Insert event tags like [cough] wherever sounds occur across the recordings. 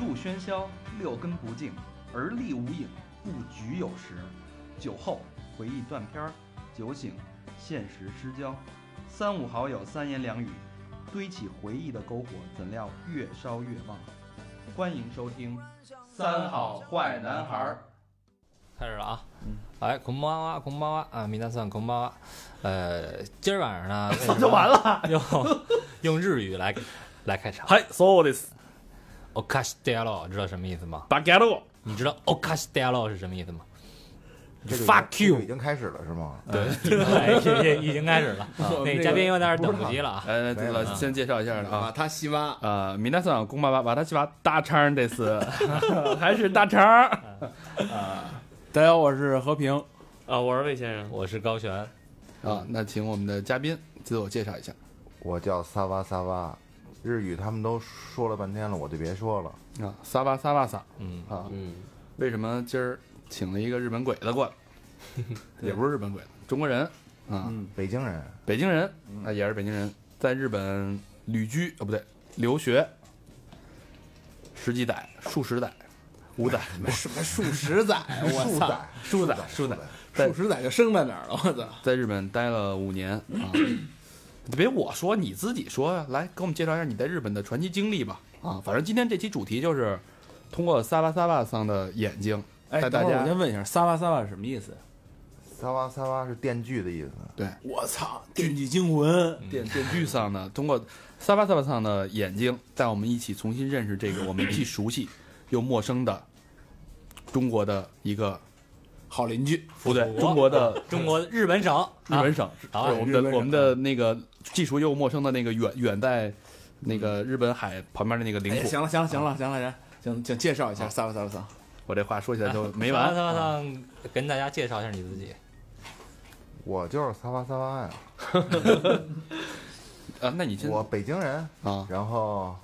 路喧嚣，六根不净，而立无影，不局有时。酒后回忆断片儿，酒醒现实失焦。三五好友三言两语，堆起回忆的篝火，怎料越烧越旺。欢迎收听《三好坏男孩儿》。开始了啊！哎，空巴哇，空巴哇啊，米大算空巴哇。呃，今儿晚上呢，[laughs] 就完了。用用日语来来开场。はい、そうです。 o k a s h d e l o 知道什么意思吗？バカ野郎。你知道 o k a s h d e l o 是什么意思吗？这个 Fuck 这个 you 已经开始了是吗？对，已经已经开始了。[laughs] [laughs] 那个嘉宾有点等不及了啊。呃，这没有个先介绍一下啊瓦。塔西瓦，呃，米娜桑公爸爸瓦塔西瓦大肠这次 [laughs] 还是大肠啊。大家好，我是和平。啊，我是魏先生。我是高璇，啊，那请我们的嘉宾自我介绍一下。我叫萨瓦萨瓦，日语他们都说了半天了，我就别说了。啊，萨巴萨巴萨。嗯，啊，嗯，为什么今儿请了一个日本鬼子过来？[laughs] 也不是日本鬼子，中国人。啊，嗯，北京人，北京人。啊，也是北京人，在日本旅居哦，不对，留学。十几载、数十载、五载、[laughs] 什么数十载，我操，数载，数载、数载，在数十载就生在哪儿了？我操！在日本待了五年啊。别我说，你自己说呀，来给我们介绍一下你在日本的传奇经历吧。啊，反正今天这期主题就是通过萨巴萨巴桑的眼睛哎，带大等会儿我先问一下，萨瓦萨瓦是什么意思？萨瓦萨瓦是电锯的意思。对我操，电锯惊魂！电电锯桑呢，通过萨巴萨巴桑的眼睛，带我们一起重新认识这个我们既熟悉又陌生的中国的一个好邻居，不对，中国的中国日本省，日本省，啊对我们的我们的那个既熟又陌生的那个远远在那个日本海旁边的那个领哎，土。行了，行了，行了，行了，行，请请介绍一下萨瓦萨瓦萨。我这话说起来就 [laughs] 没完。马上马上跟大家介绍一下你自己。我就是撒巴撒巴呀，[laughs] 啊，那你先我北京人，啊，然后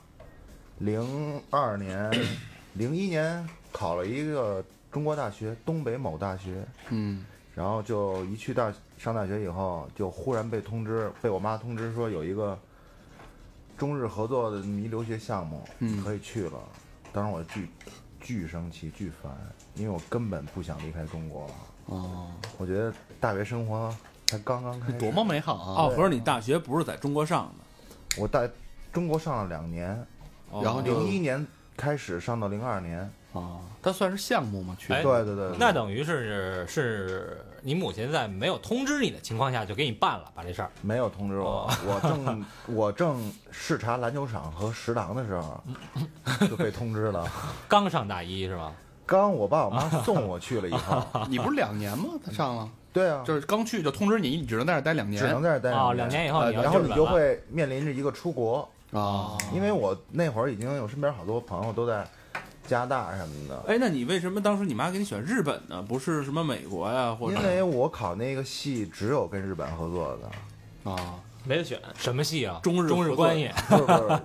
零二年、零一年考了一个中国大学，东北某大学，嗯然后就一去大上大学以后，就忽然被通知，被我妈通知说有一个中日合作的迷留学项目，嗯可以去了。当时我巨巨生气、巨烦，因为我根本不想离开中国。哦，我觉得大学生活才刚刚开始，[laughs] 多么美好啊！哦，合着你大学不是在中国上的？我在中国上了两年，哦然后就零一年开始上到零二年。啊，它算是项目吗？去哎对对对，对那等于是是你母亲在没有通知你的情况下就给你办了，把这事儿。没有通知我，我正 [laughs] 我正视察篮球场和食堂的时候 [laughs] 就被通知了。刚上大一是吧？刚我爸我妈送我去了以后，[laughs] 你不是两年吗？他上了，对啊，就是刚去就通知你，你只能在这待两年只能在这儿待哦，两两年以后呃然后你就会面临着一个出国，啊。因为我那会儿已经有身边好多朋友都在加拿大什么的，哎，那你为什么当时你妈给你选日本呢？不是什么美国呀，或者因为我考那个系只有跟日本合作的，啊，没得选。什么系啊？中日中日关系不是不是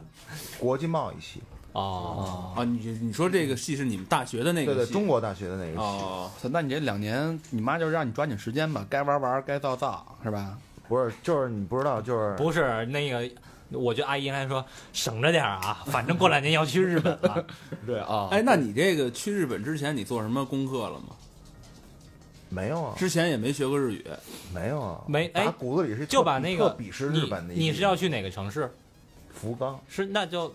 国际贸易系，哦。[laughs] 啊？你你说这个系是你们大学的那对对，个系？中国大学的那个系。哦，那你这两年，你妈就让你抓紧时间吧，该玩玩，该造造，是吧？不是，就是你不知道，就是不是那个，我觉得阿姨应该说省着点儿啊，[laughs] 反正过两年要去日本了。[laughs] 对啊，哎，那你这个去日本之前，你做什么功课了吗？没有啊，之前也没学过日语。没有啊，没哎骨子里是就把那个鄙视日本的。你是要去哪个城市？福冈？是那就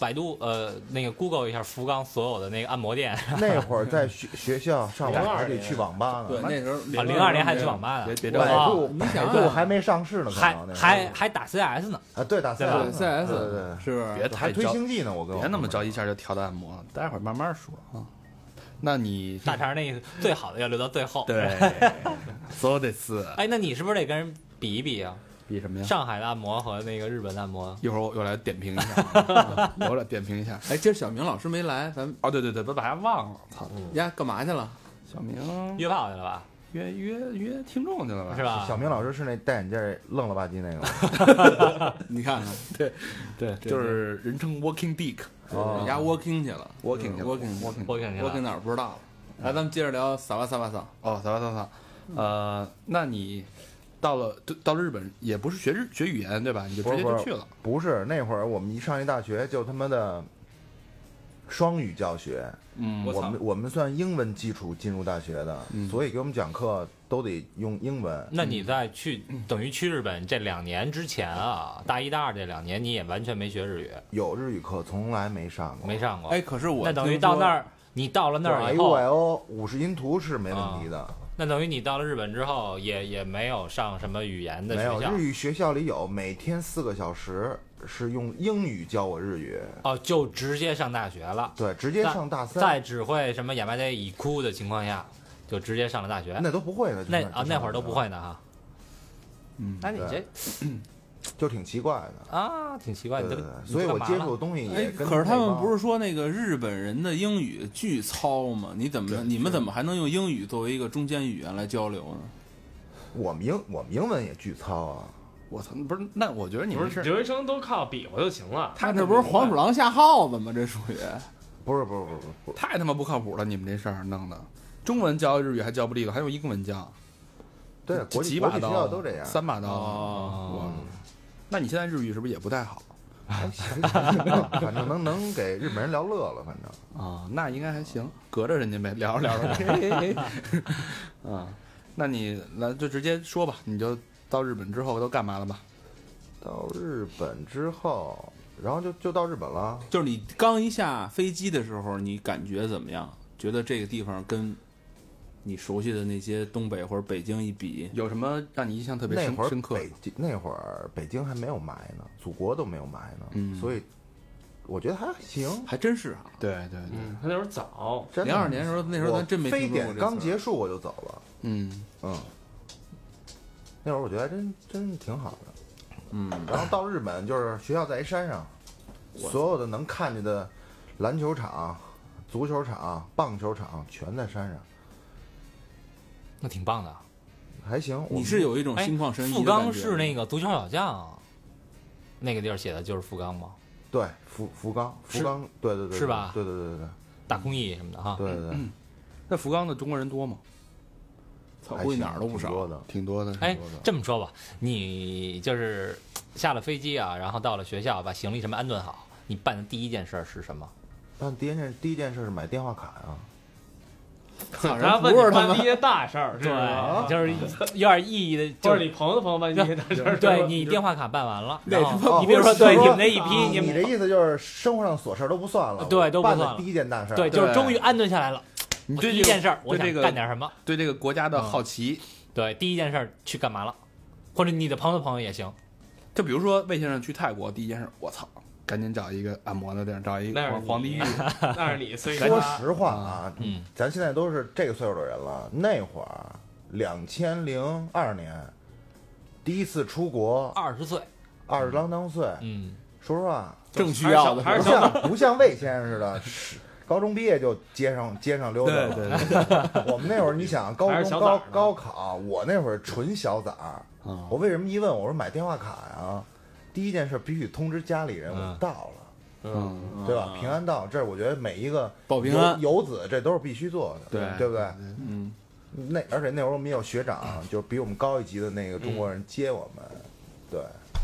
百度呃那个 Google 一下福冈所有的那个按摩店那会儿在学学校上网还得去网吧呢，对，那时候啊，零二年还去网吧呢，别别百度你想百度还没上市呢，还还还打 CS 呢。啊，对打 CS 对对对对，是不是？别太推星际呢，我跟别那么着急一下就调到按摩，待会儿慢慢说啊。那你大肠那个最好的要留到最后。[laughs] 对，so this 哎，那你是不是得跟人比一比啊？比什么呀？上海的按摩和那个日本的按摩，一会儿我又来点评一下，啊我来点评一下。[laughs] 哎，今儿小明老师没来，咱们哦，对对对，把把他忘了，操！呀干嘛去了？小明约炮去了吧？约约约听众去了吧？是？吧？小明老师是那戴眼镜愣了吧唧那个吗，[laughs] 你看看，对，就是人称 Walking Dick。哦人家 Walking 去了，walking，walking，walking，walking 哪儿不知道了。来，咱们接着聊萨瓦萨瓦萨。哦，扫扫扫扫，呃，那你到了到日本，也不是学日学语言对吧？你就直接就去了。不是那会儿我们一上一大学就他妈的双语教学，嗯我们我们算英文基础进入大学的，嗯所以给我们讲课都得用英文。那你在去等于去日本这两年之前啊，大一大二这两年你也完全没学日语，有日语课从来没上过，没上过。哎，可是我那等于到那儿，你到了那儿哎以后，五十音图是没问题的。那等于你到了日本之后，也也没有上什么语言的没有学校。日语学校里有每天四个小时是用英语教我日语，哦，就直接上大学了，对，直接上大三，在只会什么哑巴得已哭的情况下，就直接上了大学。那都不会的，那啊那会儿都不，会呢哈。嗯。那你这 [clears throat] 就挺奇怪的。啊，挺奇怪，的对对对，所以我接触的东西哎也，跟可是他们不是是说那个日本人的英语巨糙吗？你怎么你们怎么还能用英语作为一个中间语言来交流呢？我们英我们英文也巨糙啊，我操，不是那我觉得你们是是留学生都靠比划就行了。他这不是黄鼠狼下耗子吗？这属于不是不是不是不是，太他妈不靠谱了，你们这事儿弄的，中文教日语还教不利索，还用英文教，对，国际国际学校都这样。三把刀。那你现在日语是不是也不太好还行，反正能能给日本人聊乐了，反正啊？那应该还行，隔着人家呗，聊着聊着，[laughs] 嘿嘿嘿啊，那你来就直接说吧，你就到日本之后都干嘛了吧？到日本之后，然后就就到日本了。就是你刚一下飞机的时候，你感觉怎么样？觉得这个地方跟你熟悉的那些东北或者北京一比，有什么让你印象特别那会儿深深刻？北京那会儿北京还没有霾呢，祖国都没有霾呢，嗯所以我觉得还行。还真是啊。对对对，嗯，他那会儿早，零二年时候，那时候咱真没我非典刚结束我就走了，嗯，嗯，那会儿我觉得还真真挺好的。嗯，然后到日本就是学校在一山上，所有的能看见的篮球场、足球场、棒球场全在山上，那挺棒的。还行。你是有一种哎心旷神怡富的感觉冈是那个足球小将，那个地儿写的就是富冈吗？对福福冈福是冈，对对对，是吧对对对对大公益什么的哈。对对对，那福冈的中国人多吗？操，估计哪儿都不少。挺多的。挺多的。哎这么说吧，你就是下了飞机啊，然后到了学校，把行李什么安顿好，你办的第一件事儿是什么？办第一件第一件事是买电话卡呀，操人 [laughs] 他问不是他们你办一些大事儿？对，就是有点意义的，或就是者你朋友的朋友办一些大事儿，对你电话卡办完了，然后哦你比如说对你们那一批，你你们的意思就是生活上琐事儿都不算了，对都不算了第一件大事儿，对，就是终于安顿下来了。你对这个第一件事儿，我这个干点什么？对这个国家的好奇，对，第一件事儿去干嘛了？或者你的朋友的朋友也行。就比如说魏先生去泰国，第一件事，我操，赶紧找一个按摩的地儿，找一那是你个皇皇帝浴。[laughs] 那是你，所以说实话啊，嗯，咱现在都是这个岁数的人了，那会儿两千零二年第一次出国，二十岁，二十郎当岁，嗯，说实话，正需要的不还是像不像魏先生似的，是高中毕业就街上街上溜达了。对对我们那会儿，你想高还是中高小崽儿呢高考，我那会儿纯小崽儿。啊我为什么一问我说买电话卡呀？第一件事必须通知家里人我嗯到了，嗯，对吧？平安到，这是我觉得每一个保平安游游子这都是必须做的，对对不对？嗯，那而且那会儿我们也有学长，就是比我们高一级的那个中国人接我们，对，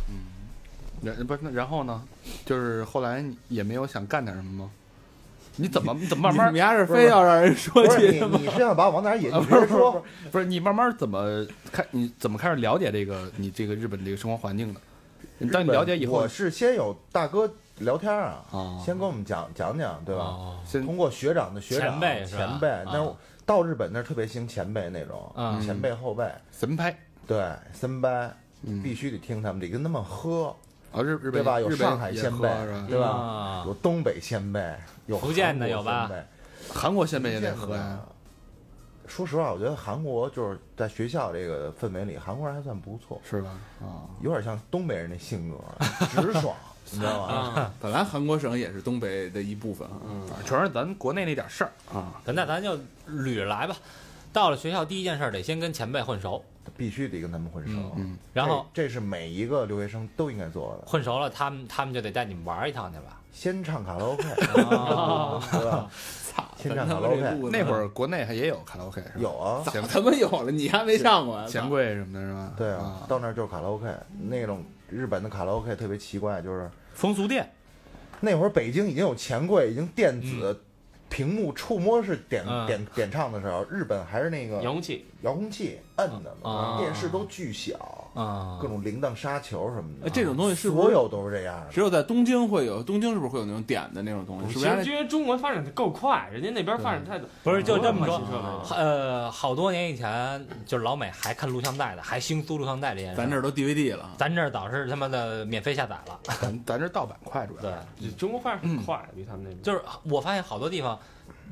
嗯然不是那然后呢？就是后来也没有想干点什么吗？你怎么 [laughs] 你怎么慢慢你还是非要让人说不是去你你是想把我往哪儿引？不是说，不是你慢慢怎么开？你怎么开始了解这个你这个日本这个生活环境的？你当你了解以后我是先有大哥聊天啊，啊，先跟我们讲讲讲，对吧？哦先通过学长的学长前辈前辈，啊那是到日本那儿特别兴前辈那种，嗯前辈后辈，神拍，对，森班嗯必须得听他们，得跟他们喝，啊日日本对吧？有上海先辈是吧，对吧？啊有东北先辈，有福建的韩国有吧先辈？韩国先辈也得喝呀。说实话，我觉得韩国就是在学校这个氛围里，韩国人还算不错，是吧？啊，有点像东北人那性格，直爽，你知道吗？啊，[laughs] 本来韩国省也是东北的一部分啊。反正全是咱国内那点事儿啊。那咱就捋着来吧。到了学校，第一件事儿得先跟前辈混熟，必须得跟他们混熟。嗯嗯，然后这这是每一个留学生都应该做的，混熟了，他们他们就得带你们玩一趟去吧。先唱卡拉 OK，[laughs] 啊对吧？操，先唱卡拉 OK 那会儿国内还也有卡拉 OK？有啊，早他妈有了，你还没上过啊？[laughs] 钱柜什么的是吧？对啊，到那儿就是卡拉 OK，那种日本的卡拉 OK 特别奇怪，就是风俗店。那会儿北京已经有钱柜，已经电子屏幕触摸式点嗯。点点唱的时候，日本还是那个遥控器，遥控器摁的嘛，啊。电视都巨小，啊各种铃铛、沙球什么的，哎这种东西是所有都是这样的。只有在东京会有，东京是不是会有那种点的那种东西？是不是还其实因为中国发展的够快，人家那边发展太不是就这么说呃，好多年以前，就是老美还看录像带的，还兴租录像带这件事。咱这儿都 DVD 了？咱这儿倒是他妈的免费下载了。咱咱这盗版快主要。对，中国发展很快，比他们那边就是我发现好多地方，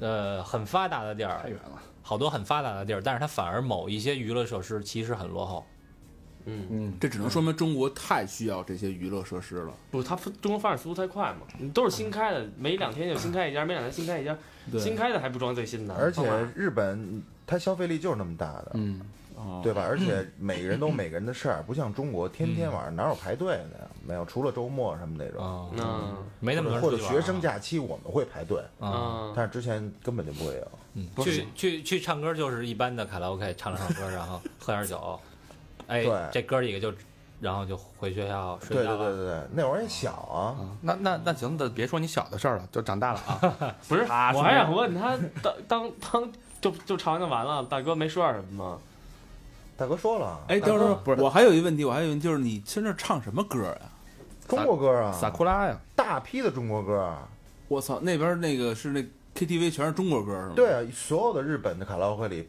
呃，很发达的地儿太，远了。好多很发达的地儿，但是它反而某一些娱乐设施其实很落后。嗯，嗯，这只能说明中国太需要这些娱乐设施了。不，它中国发展速度太快嘛，你都是新开的，没两天就新开一家，没两天新开一家，新开的还不装最新的，而且日本它消费力就是那么大的，嗯，哦对吧？[clears throat] 而且每个人都有每个人的事儿，不像中国天天嗯晚上哪有排队的呀？没有，除了周末什么那种，啊，嗯没那么多人或者学生假期我们会排队，啊。嗯，但是之前根本就不会有。嗯，去去去唱歌就是一般的卡拉 OK，唱唱歌，然后喝点酒，哎对，这哥几个就，然后就回学校睡对觉了。对对对对，那会儿也小啊，啊那那那行，那别说你小的事儿了，就长大了啊。[laughs] 不是，我还想问他当当当就就唱完就完了，大哥没说点什么吗？大哥说了，哎，等会儿，不是，我还有一问题，我还有一问题，就是你现在唱什么歌呀？中国歌啊，萨库拉呀，大批的中国歌啊，我操，那边那个是那 KTV 全是中国歌是吗？对啊，所有的日本的卡拉 OK 里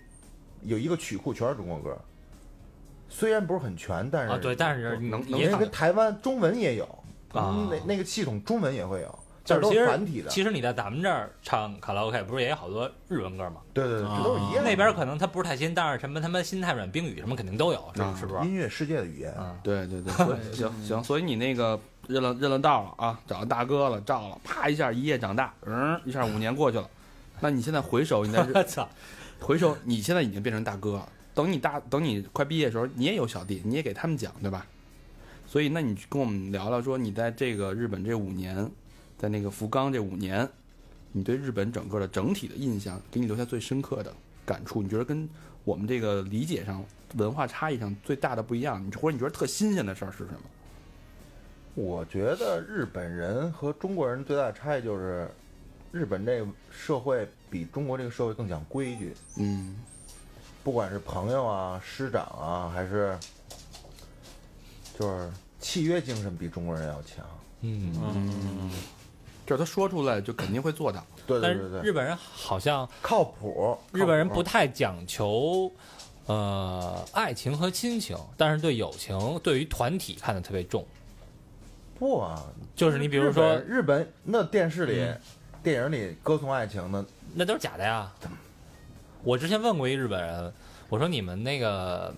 有一个曲库全是中国歌，虽然不是很全，但是啊，对，但是能能也因为跟台湾中文也有啊那那个系统中文也会有，就是其实是繁体的，其实你在咱们这儿唱卡拉 OK，不是也有好多日文歌吗？对对对，啊这都是一样。那边可能它不是太新，但是什么他妈心太软冰语什么肯定都有，是啊是不是？音乐世界的语言，啊，对对对，[laughs] 行行，所以你那个认了认了道了啊，找到大哥了，照了，啪一下一夜长大，嗯，一下五年过去了。那你现在回首，你在日 [laughs] 我操，回首，你现在已经变成大哥了。等你大等你快毕业的时候，你也有小弟，你也给他们讲，对吧？所以，那你跟我们聊聊，说你在这个日本这五年，在那个福冈这五年，你对日本整个的整体的印象，给你留下最深刻的感触，你觉得跟我们这个理解上、文化差异上最大的不一样，你或者你觉得特新鲜的事儿是什么？我觉得日本人和中国人最大的差异就是，日本这个社会比中国这个社会更讲规矩，嗯不管是朋友啊、师长啊，还是就是契约精神比中国人要强。嗯，嗯，就是他说出来就肯定会做到。但是对对对对，日本人好像靠谱。日本人不太讲求。呃，爱情和亲情，但是对友情，对于团体看得特别重。不啊，就是你比如说，日本日本那电视里、嗯电影里歌颂爱情的，那都是假的呀。我之前问过一日本人，我说你们那个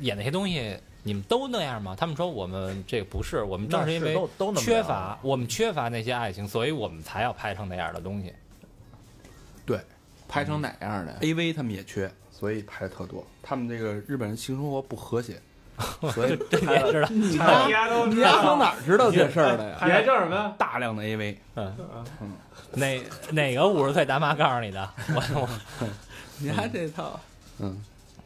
演那些东西，你们都那样吗？他们说我们这个不是，我们正是因为缺乏，我们缺乏那些爱情，所以我们才要拍成那样的东西。对拍成哪样的呀？A V 他们也缺，所以拍的特多。他们这个日本人性生活不和谐，[laughs] 所以这你也知道，你丫都你丫从哪知道这事儿的呀？你还叫什么呀？大量的 A V。嗯，哪哪个五十岁大妈告诉你的？我我你丫这套，嗯，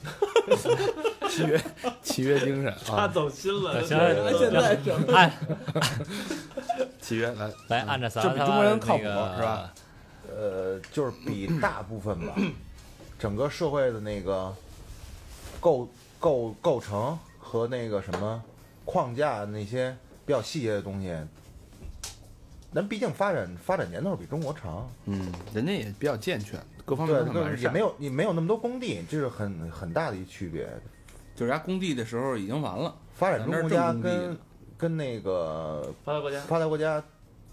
[laughs] 契约契约精神他啊，走心了，行现在什么？按。契约来，来按着咱这比中国人靠谱是吧？呃，就是比大部分吧，整个社会的那个构构构成和那个什么框架那些比较细节的东西，咱毕竟发展发展年头比中国长，嗯，人家也比较健全，各方面对都，很完善。也没有也没有那么多工地，这是很很大的一区别。就是人家工地的时候已经完了，发展中国家跟跟那个发达国家，发达国家，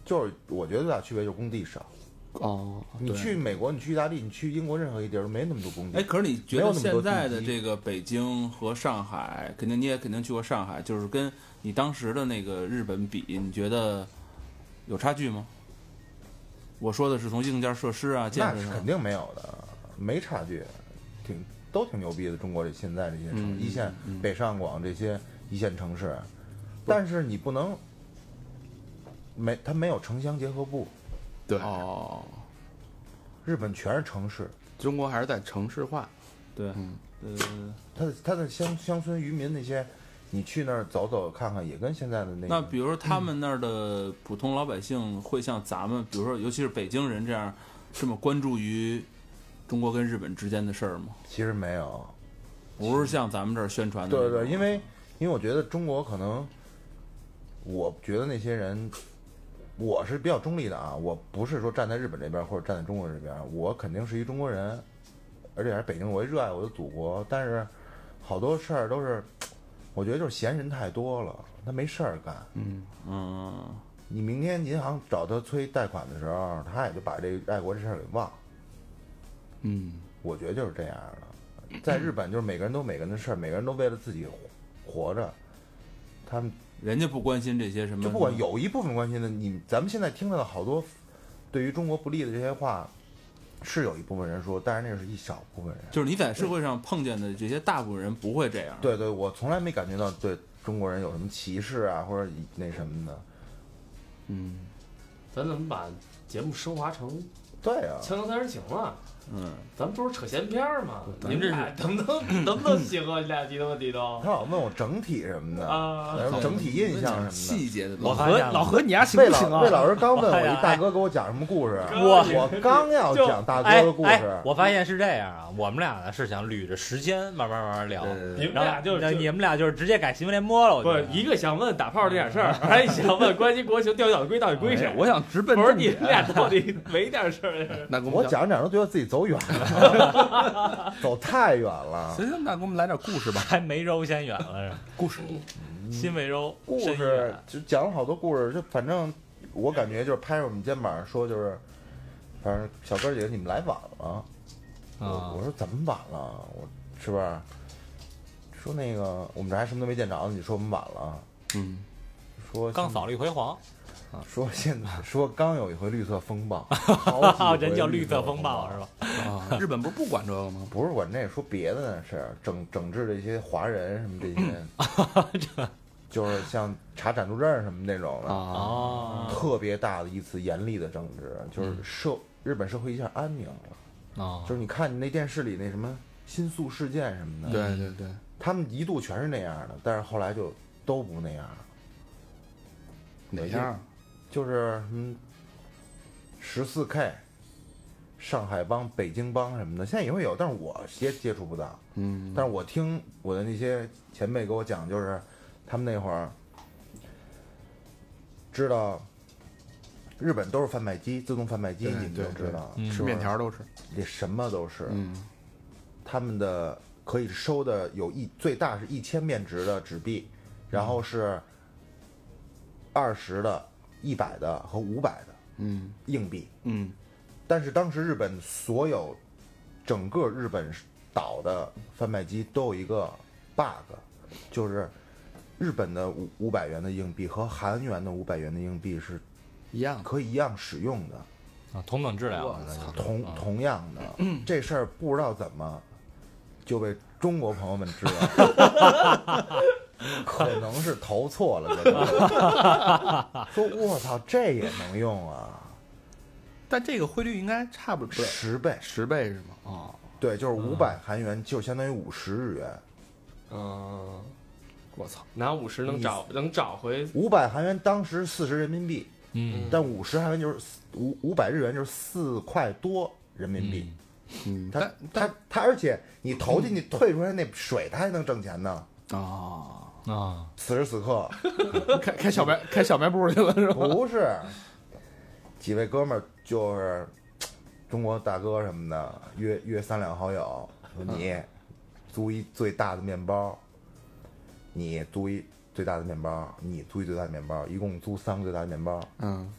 就是我觉得最大区别就是工地少。哦，你去美国，你去意大利，你去英国任何一地儿都没那么多工地。哎，可是你觉得现在的这个北京和上海，肯定你也肯定去过上海，就是跟你当时的那个日本比，你觉得有差距吗？我说的是从硬件设施啊、建设上。那是肯。定没有的，没差距，挺都挺牛逼的。中国这现在这些城、嗯一线、嗯北上广这些一线城市，但是你不能没它没有城乡结合部，对，哦，日本全是城市，中国还是在城市化。对，嗯，呃，它的它的乡乡村渔民那些你去那儿走走看看，也跟现在的那个那比如说他们那儿的普通老百姓会像咱们，比如说尤其是北京人这样这么关注于中国跟日本之间的事儿吗？其实没有。不是像咱们这儿宣传的。对对，因为因为我觉得中国可能，我觉得那些人，我是比较中立的啊，我不是说站在日本这边或者站在中国这边，我肯定是一中国人，而且还是北京，我也热爱我的祖国。但是好多事儿都是，我觉得就是闲人太多了，他没事儿干。嗯，嗯，你明天银行找他催贷款的时候，他也就把这个爱国这事儿给忘了。嗯，我觉得就是这样的。在日本，就是每个人都有每个人的事儿，每个人都为了自己活着，他们人家不关心这些什么，就不管有一部分关心的，你咱们现在听到的好多对于中国不利的这些话，是有一部分人说，但是那是一小部分人。就是你在社会上碰见的这些大部分人不会这样。对对，我从来没感觉到对中国人有什么歧视啊，或者那什么的。嗯，咱怎么把节目升华成对啊，锵锵三人行了？嗯，咱们不是扯闲篇儿吗？你们这是俩能不能 [laughs] 能不能行啊？你俩低头低头他老问我整体什么的，啊！整体印象什么的。细节的东西。我发现了老何，你丫行不行啊？老魏老师刚问我一大哥给我讲什么故事，我我刚要讲大哎哥的故哎事，，我发现是这样啊，我们俩呢是想捋着时间慢慢慢慢聊，你们然后俩就是你们俩就是直接改新闻联播了，我不是一个想问打炮这点事儿，还 [laughs] 想问关心国情钓鱼岛归到底归谁？我想直奔不是你们俩到底没点事儿？那我讲着讲着都觉得自己走远了，[laughs] 走太远了。行行，那给我们来点故事吧。还没揉先远了是？故事，新没揉，故事就讲了好多故事，就反正我感觉就是拍着我们肩膀说，就是反正小哥儿姐你们来晚了。我啊我说怎么晚了？我是不是？说那个我们这还什么都没见着呢，你说我们晚了？嗯，说刚扫了一回黄，说现在 [laughs] 说刚有一回绿色风暴，[laughs] 人叫绿绿色风风暴。是吧？啊，日本不是不管这个吗？不是管这，说别的呢是整整治这些华人什么这些，[laughs] 就是像查暂住证什么那种的，啊，哦特别大的一次严厉的整治，就是社日本社会一下安宁了。啊。就是你看你那电视里那什么新宿事件什么的，对对对，他们一度全是那样的，但是后来就都不那样了，哪样？就是嗯，十四 K、上海帮、北京帮什么的，现在也会有，但是我接接触不到。嗯，但是我听我的那些前辈给我讲，就是他们那会儿知道日本都是贩卖机，自动贩卖机，你们都知道，吃面条都是，这什么都是。嗯。他们的可以收的有一最大是一千面值的纸币，然后是二十的、一百的和五百的嗯硬币。嗯但是当时日本所有整个日本岛的贩卖机都有一个 bug，就是日本的五五百元的硬币和韩元的五百元的硬币是一样。可以一样使用的，啊，同等质量同啊同样的。[clears throat] 这事儿不知道怎么就被中国朋友们知道，[laughs] 可能是投错了这个，[laughs] 说我操这也能用啊，但这个汇率应该差不多十倍。十倍是吗？啊，对，就是五百韩元，就相当于五十日元。嗯，我操！拿五十能找能找回，五百韩元当时四十人民币，嗯但五十韩元就是五五百日元就是四块多人民币。嗯，它但它它，而且你投进去退出来那水，他还能挣钱呢。啊，啊，此时此刻。[laughs] 开 [laughs] 开小卖开小卖部去了是吧？不是。几位哥们儿，就是中国大哥什么的，约约三两好友，说你租一最大的面包，你租一最大的面包，你租一最大的面包，一共租三个最大的面包，嗯。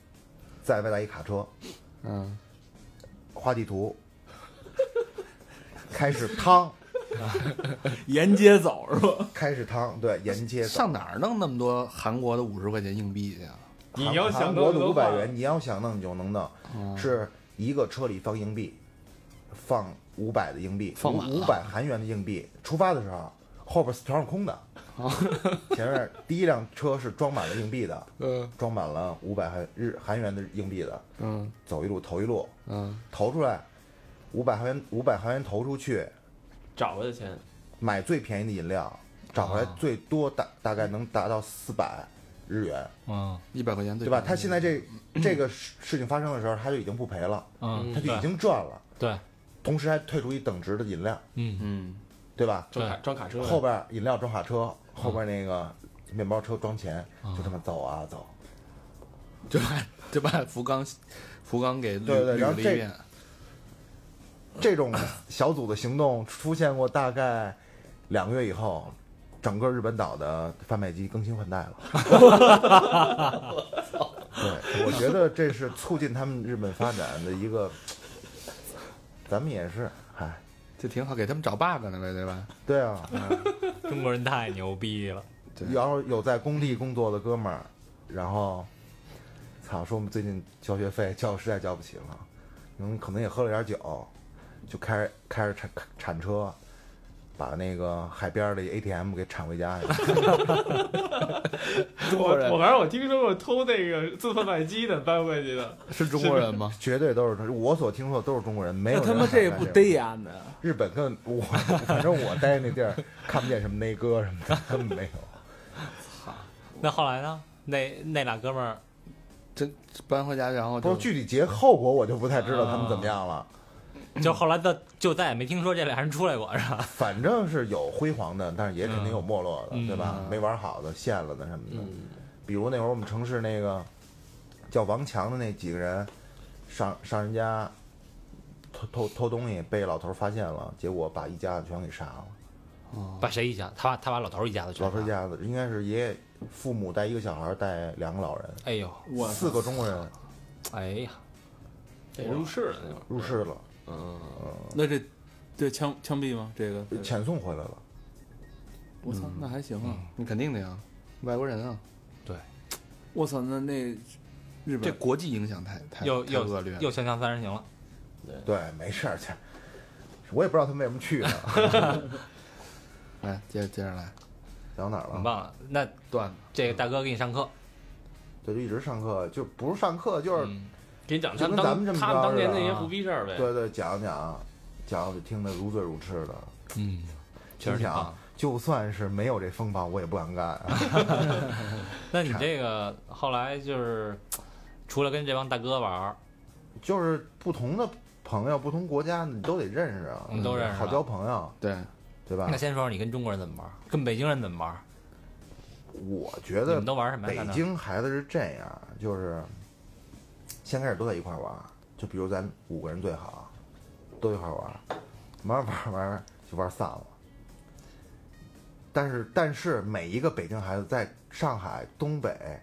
再外带一卡车，嗯，画地图，开始趟，[laughs] 沿街走是吧？开始趟，对，沿街走。上哪儿弄那么多韩国的五十块钱硬币去啊？你要想韩国的五百元，你要想弄你就能弄，嗯是一个车里放硬币，放五百的硬币，放五百韩元的硬币。出发的时候，后边全是空的，[laughs] 前面第一辆车是装满了硬币的，嗯装满了五百韩日韩元的硬币的，嗯走一路投一路，嗯投出来五百韩元，五百韩元投出去，找回的钱，买最便宜的饮料，找回来啊最多大大概能达到四百日元，嗯一百块钱对吧？他现在这这个事 [clears throat] 事情发生的时候，他就已经不赔了，嗯，他就已经赚了，对，同时还退出一等值的饮料，嗯。嗯，对吧？装卡装卡车。后边饮料装卡车，后边那个面包车装钱，嗯。就这么走啊走。就把就把福冈福冈给捋对对然后这捋了一遍。这种小组的行动出现过大概两个月以后，整个日本岛的贩卖机更新换代了。[laughs] 对，我觉得这是促进他们日本发展的一个，咱们也是，嗨，就挺好，给他们找 bug 呢呗，对吧？对啊，[laughs] 中国人太牛逼了。对然后有在工地工作的哥们儿，然后，操，说我们最近交学费交实在交不起了，嗯，可能也喝了点酒，就开开着铲铲车，把那个海边的 ATM 给铲回家去。[laughs] 我我反正我听说过偷那个自贩卖机的搬回去的，是中国人吗？绝对都是我所听说的都是中国人，没有他妈这不敢干逮呀呢？日本跟我，[laughs] 反正我待那地儿看不见什么内哥什么的，根本没有。那后来呢？那那俩哥们儿，搬回家，然后不就是具体结后果我就不太知道他们怎么样了。就后来的就再也没听说这俩人出来过，是吧？[laughs] 反正是有辉煌的，但是也肯定有没落的，嗯对吧？嗯没玩好的、陷了的什么的。嗯，比如那会儿我们城市那个叫王强的那几个人，上上人家偷偷偷东西，被老头儿发现了，结果把一家子全给杀了。把谁一家？他把他把老头儿一家子全杀老头儿一家子应该是爷爷、父母带一个小孩，带两个老人，哎呦，我四个中国人哎呀，这入室了那会儿。入室了，嗯，那这这枪枪毙吗？这个遣送回来了。我操，那还行啊！你肯定的呀，外国人啊，对我操，那那日本这国际影响太太又又恶劣了。又锵锵三人行了。对，没事儿，去。我也不知道他们为什么去呢。[laughs] 来，接着接着来，[laughs] 讲哪儿了？很棒了。那段子这个大哥给你上课，对，就一直上课，就不是上课，就是、嗯给你讲就他们当跟咱们这么他们当年那些似的啊胡逼事儿呗。对对讲讲，讲的听得如醉如痴的。嗯，确实心想。，就算是没有这风暴，我也不敢干。[laughs] 那你这个后来就是除了跟这帮大哥玩儿，就是不同的朋友，不同国家，你都得认识啊，我们都认识好交朋友，对，对吧那？先说说你跟中国人怎么玩儿，跟北京人怎么玩儿？我觉得你们都玩什么呀？北京孩子是这样，就是先开始都在一块玩，就比如咱五个人最好，都一块玩，玩玩玩就玩散了。但是但是每一个北京孩子在上海、东北，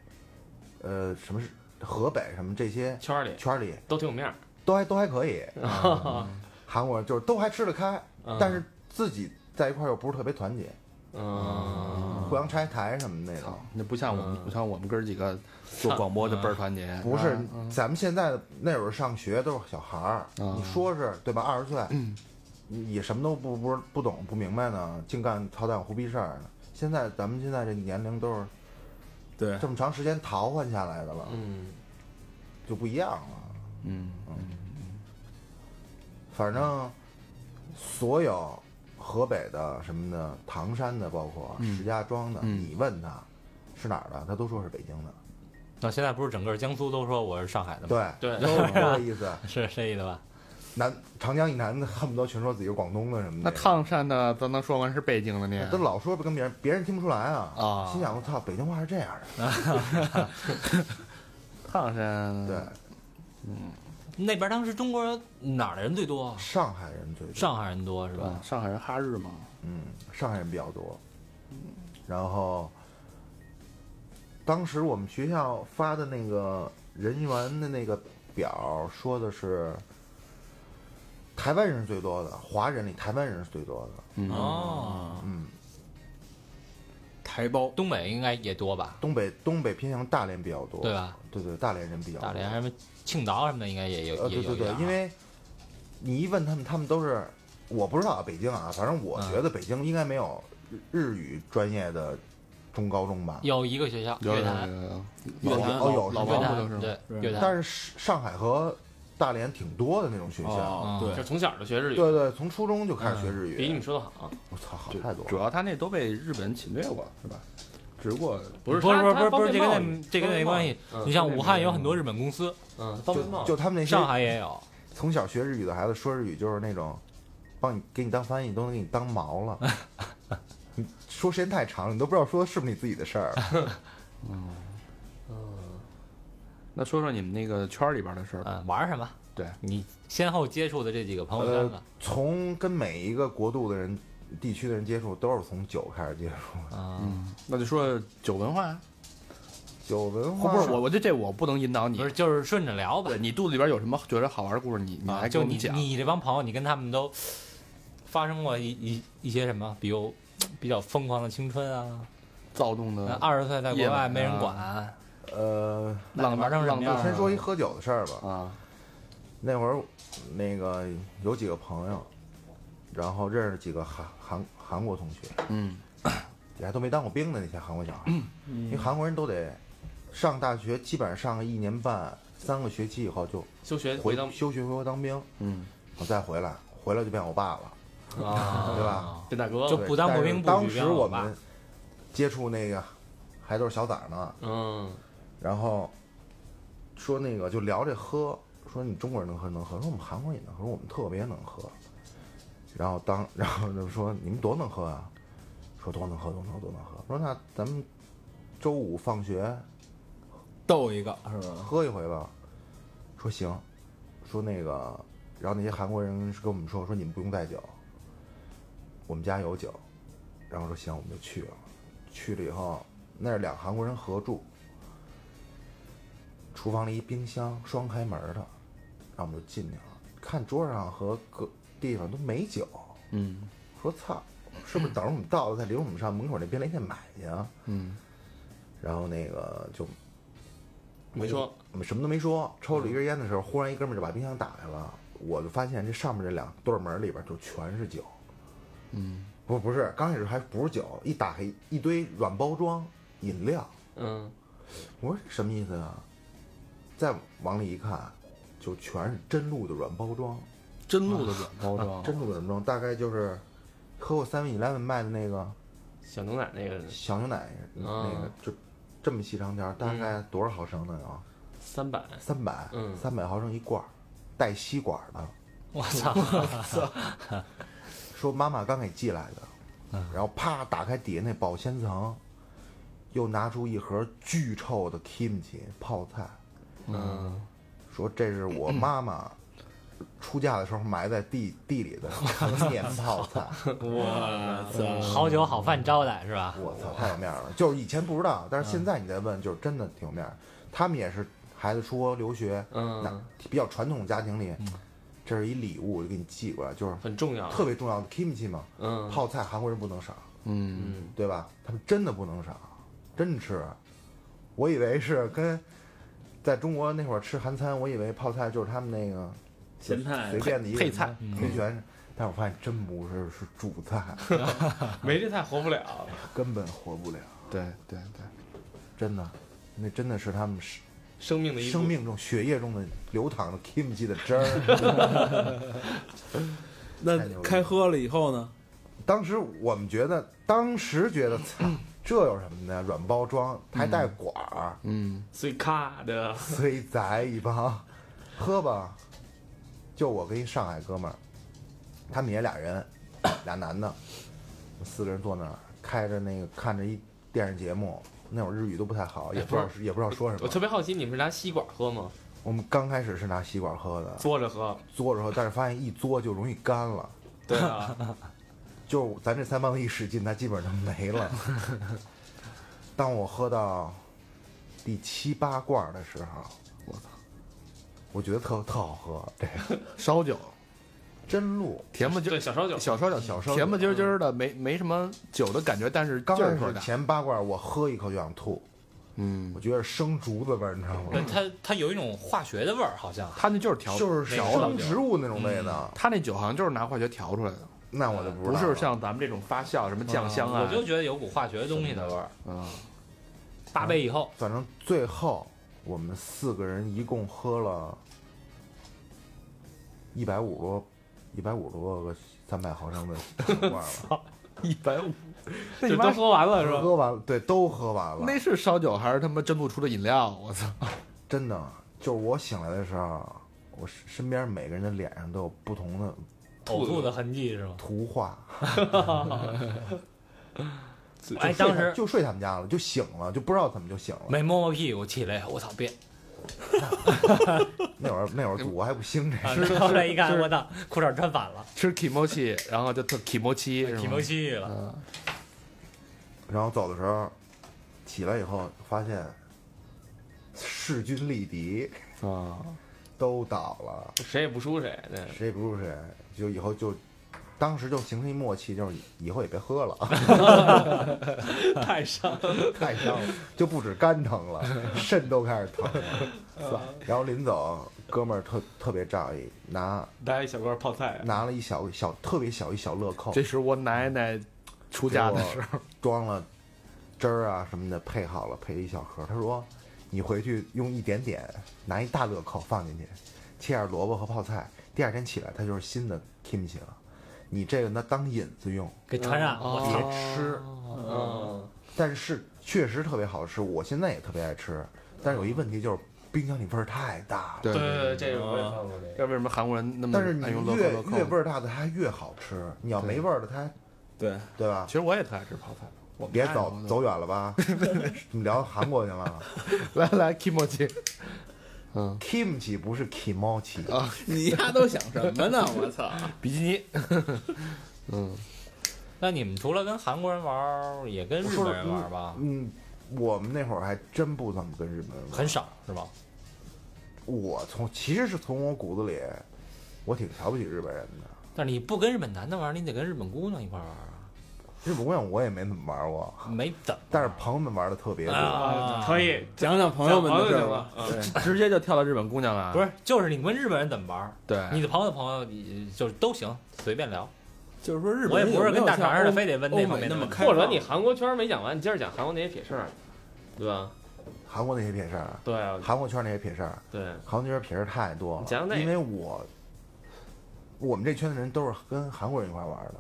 呃，什么是河北什么这些圈里圈里都挺有面儿。都还都还可以，[laughs] 韩国人就是都还吃得开，嗯但是自己在一块儿又不是特别团结，嗯，互相拆台什么的那种。，那不像我们，不像我们哥几个做广播的倍儿团结。不是啊，咱们现在那会儿上学都是小孩儿，啊你说是对吧？二十岁，你也什么都不不是不懂不明白呢，净干操蛋胡逼事儿呢。现在咱们现在这年龄都是对这么长时间淘换下来的了，嗯，就不一样了。嗯嗯，反正所有河北的什么的、唐山的，包括嗯石家庄的，嗯你问他是哪儿的，他都说是北京的。那现在不是整个江苏都说我是上海的吗？对，对都是这意思。[laughs] 是这意思吧？南长江以南的恨不得全说自己是广东的什么的那的。唐山的都能说完是北京的呢？都老说跟别人，别人听不出来啊。啊心想我操，北京话是这样的。[laughs] 唐山 [laughs] 对，嗯那边当时中国人哪儿的人最多啊？上海人最多，上海人多是吧？啊，上海人哈日嘛，嗯，上海人比较多。嗯然后，当时我们学校发的那个人员的那个表说的是，台湾人是最多的，华人里台湾人是最多的。嗯，哦，嗯，台胞东北应该也多吧？东北东北偏向大连比较多，对？吧？对对，大连人比较多。大连什么青岛什么的应该也有，呃，也对对对因为你一问他们，他们都是我不知道啊，北京啊，反正我嗯觉得北京应该没有日日语专业的中高中吧。有一个学校有有乐坛，有有有老哦有老乐坛王不就是吗？对是乐坛，但是上海和大连挺多的那种学校。哦，对就，从小就学日语，对对，从初中就开始学日语。比你们说的好。我操，好主太多了。主要他那都被日本人侵略过，是吧？只不过不是不是不是他不是不是，这跟这跟那没关系。嗯你像武汉有很多日本公司，嗯，就就他们那些上海也有。从小学日语的孩子说日语，就是那种帮你给你当翻译，都能给你当毛了。[laughs] 你说时间太长了，你都不知道说的是不是你自己的事儿 [laughs] 嗯。那说说你们那个圈儿里边的事儿吧。嗯，玩什么？对你先后接触的这几个朋友圈从跟每一个国度的人、地区的人接触，都是从酒开始接触。啊，嗯，那就说说酒文化呀。酒文化不是我，我这这我不能引导你不。是，就是顺着聊吧。你肚子里边有什么觉得好玩的故事，你你啊，来讲。你这帮朋友，你跟他们都发生过一一一些什么，比如比较疯狂的青春啊，躁动的二十岁在国外没人啊管，呃，浪玩成什么样浪先说一喝酒的事儿吧。啊，那会儿那个有几个朋友，然后认识几个韩韩韩国同学，嗯。也还都没当过兵的那些韩国小孩，因为韩国人都得上大学，基本上上个一年半三个学期以后就休学回回当休学回国当兵，嗯，我再回来，回来就变我爸了，啊，对吧？这大哥，就不当国民兵不当时我们接触那个还都是小崽儿呢，嗯，然后说那个就聊这喝，说你中国人能喝能喝，说我们韩国人也能喝，说我们特别能喝。然后当 [laughs] 然后就说你们多能喝啊，说多能喝多能喝多能喝。说那咱们周五放学逗一个是吧？喝一回吧。说行，说那个，然后那些韩国人是跟我们说说你们不用带酒，我们家有酒。然后说行，我们就去了。去了以后，那是两韩国人合住，厨房里一冰箱，双开门的，然后我们就进去了，看桌上和各地方都没酒，嗯。说操，是不是等着我们到了再领我们上门口那便利店买去啊？嗯。然后那个就没说，我们什么都没说，抽了一根烟的时候，忽然一哥们就把冰箱打开了，我就发现这上面这两对门里边就全是酒，嗯，不不是，刚开始还不是酒，一打开一堆软包装饮料，嗯，我说什么意思啊？再往里一看，就全是真露的软包装，真露的软包装，真露的软包装大概就是喝过 Seven Eleven 卖的那个小牛奶那个。小牛奶，那个就这么细长条，大概多少毫升的啊？三百，三百，嗯。三百毫升一罐儿，带吸管的。我操！说妈妈刚给寄来的，然后啪打开底下那保鲜层，又拿出一盒巨臭的 kimchi 泡菜，嗯，说这是我妈妈出嫁的时候埋在地地里的陈年泡菜。[laughs] 我操！好酒好饭招待是吧？我操，太有面儿了！就是以前不知道，但是现在你再问，就是真的挺有面儿。他们也是孩子出国留学，嗯那比较传统家庭里，这是一礼物，我就给你寄过来，就是很重要，特别重要的 kimchi 嘛，嗯，泡菜韩国人不能少，嗯。嗯，对吧？他们真的不能少，真吃。我以为是跟在中国那会儿吃韩餐，我以为泡菜就是他们那个咸菜。随便的一个配菜。但是我发现真不是，是主菜，[laughs] 没这菜活不了，[laughs] 根本活不了，对对对，真的，那真的是他们生生命的生命中、血液中的流淌的 kimchi 的汁儿。[laughs] 那开喝了以后呢？当时我们觉得，当时觉得，操，这有什么的？软包装还带管儿，嗯最卡的，虽宰一帮，喝吧。就我跟一上海哥们儿，他们也俩人，俩男的，四个人坐那儿，开着那个看着一电视节目，那会儿日语都不太好，也不知道是也不知道说什么我特。别好奇，你们是拿吸管喝吗？我们刚开始是拿吸管喝的，嘬着喝，嘬着喝，但是发现一嘬就容易干了。[laughs] 对啊，[laughs] 就咱这三帮子一使劲，它基本上就没了。[laughs] 当我喝到第七八罐的时候，我操，我觉得特特好喝，这个烧酒，真露。甜不唧对小烧酒，小烧酒，小烧酒甜不唧唧的，没没什么酒的感觉，但是刚开始。前八罐我喝一口就想吐，嗯我，觉得生竹子味儿，你知道吗？它它有一种化学的味儿，好像。它那就是调，就是调生的，植物那种味道，它那酒好像就是拿化学调出来的，那我就不知不是像咱们这种发酵什么酱香啊。我就觉得有股化学的东西的味儿。嗯，八杯以后，反正最后我们四个人一共喝了一百五多，一百五十多个三百毫升的小罐了，[laughs] 一百五，那你妈都喝完了是吧？喝完了，对，都喝完了。那是烧酒还是他妈真露出的饮料？我操！真的，就是我醒来的时候，我身身边每个人的脸上都有不同的呕吐的痕迹是吧？图画。[laughs] 哎，当时他就睡他们家了，就醒了，就不知道怎么就醒了。没摸摸屁股起来，我操，别！[laughs] 那会儿那会儿我还不兴这啊事，[laughs] 后来一看，我操，裤衩穿反了，吃 kimochi，然后就特 kimochi 是吗？提莫西了。嗯。然后走的时候起来以后发现势均力敌，啊，都倒了，谁也不输谁，对，谁也不输谁，就以后就。当时就形成一默契，就是以后也别喝了，[laughs] 太伤了。太伤了，就不止肝疼了，[laughs] 肾都开始疼了。然后临走，哥们儿特特别仗义，拿拿一小罐泡菜，拿了一小小特别小一小乐扣，这是我奶奶出嫁的时候，装了汁儿啊什么的，配好了，配了一小盒。他说：“你回去用一点点，拿一大乐扣放进去，切点萝卜和泡菜。第二天起来，它就是新的 kimchi 了。你这个呢当引子用，给传染了，别我吃。嗯，但是确实特别好吃，我现在也特别爱吃。但是有一问题就是冰箱里味儿太大了。对对对对，这个我也看过这为什么韩国人那么但是你爱用乐越？越味儿大的它越好吃，你要没味儿的它，对，对吧其？实我也特爱吃泡菜。我别走走远了吧，[laughs] 你们聊韩国去了。来来 kimochi，嗯，kimchi 不是 kimochi，啊，你丫都想什么呢？[laughs] 我操！比基尼，[laughs] 嗯，那你们除了跟韩国人玩儿，也跟日本人玩儿吧？嗯，我们那会儿还真不怎么跟日本人玩很少是吧？我从其实是从我骨子里，我挺瞧不起日本人的。但是你不跟日本男的玩儿，你得跟日本姑娘一块儿玩儿啊。日本姑娘我也没怎么玩过，没怎么，但是朋友们玩的特别多。啊可以讲讲朋友们的事儿讲吧。朋友就行了。直接就跳到日本姑娘了。不是，就是你问日本人怎么玩儿，对，你的朋友的朋友，你就都行，随便聊。就是说日本我也不是跟大肠似的，非得问那方面那么开，或者你韩国圈没讲完，你接着讲韩国那些撇事儿，对吧？韩国那些撇事儿，对啊，韩国圈那些撇事儿，对，韩国那些撇事儿太多了。讲讲那因为我我们这圈的人都是跟韩国人一块玩的，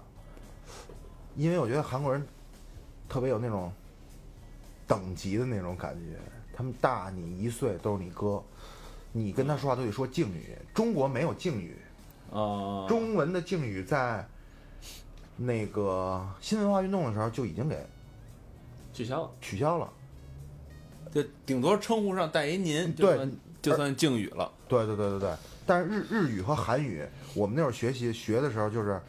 因为我觉得韩国人特别有那种等级的那种感觉，他们大你一岁都是你哥，你跟他说话都得说敬语。中国没有敬语，啊，中文的敬语在那个新文化运动的时候就已经给取消了。取消了。就顶多称呼上带一您，就对算就算敬语了。对对对对对，但是日日语和韩语，我们那会儿学习学的时候，就是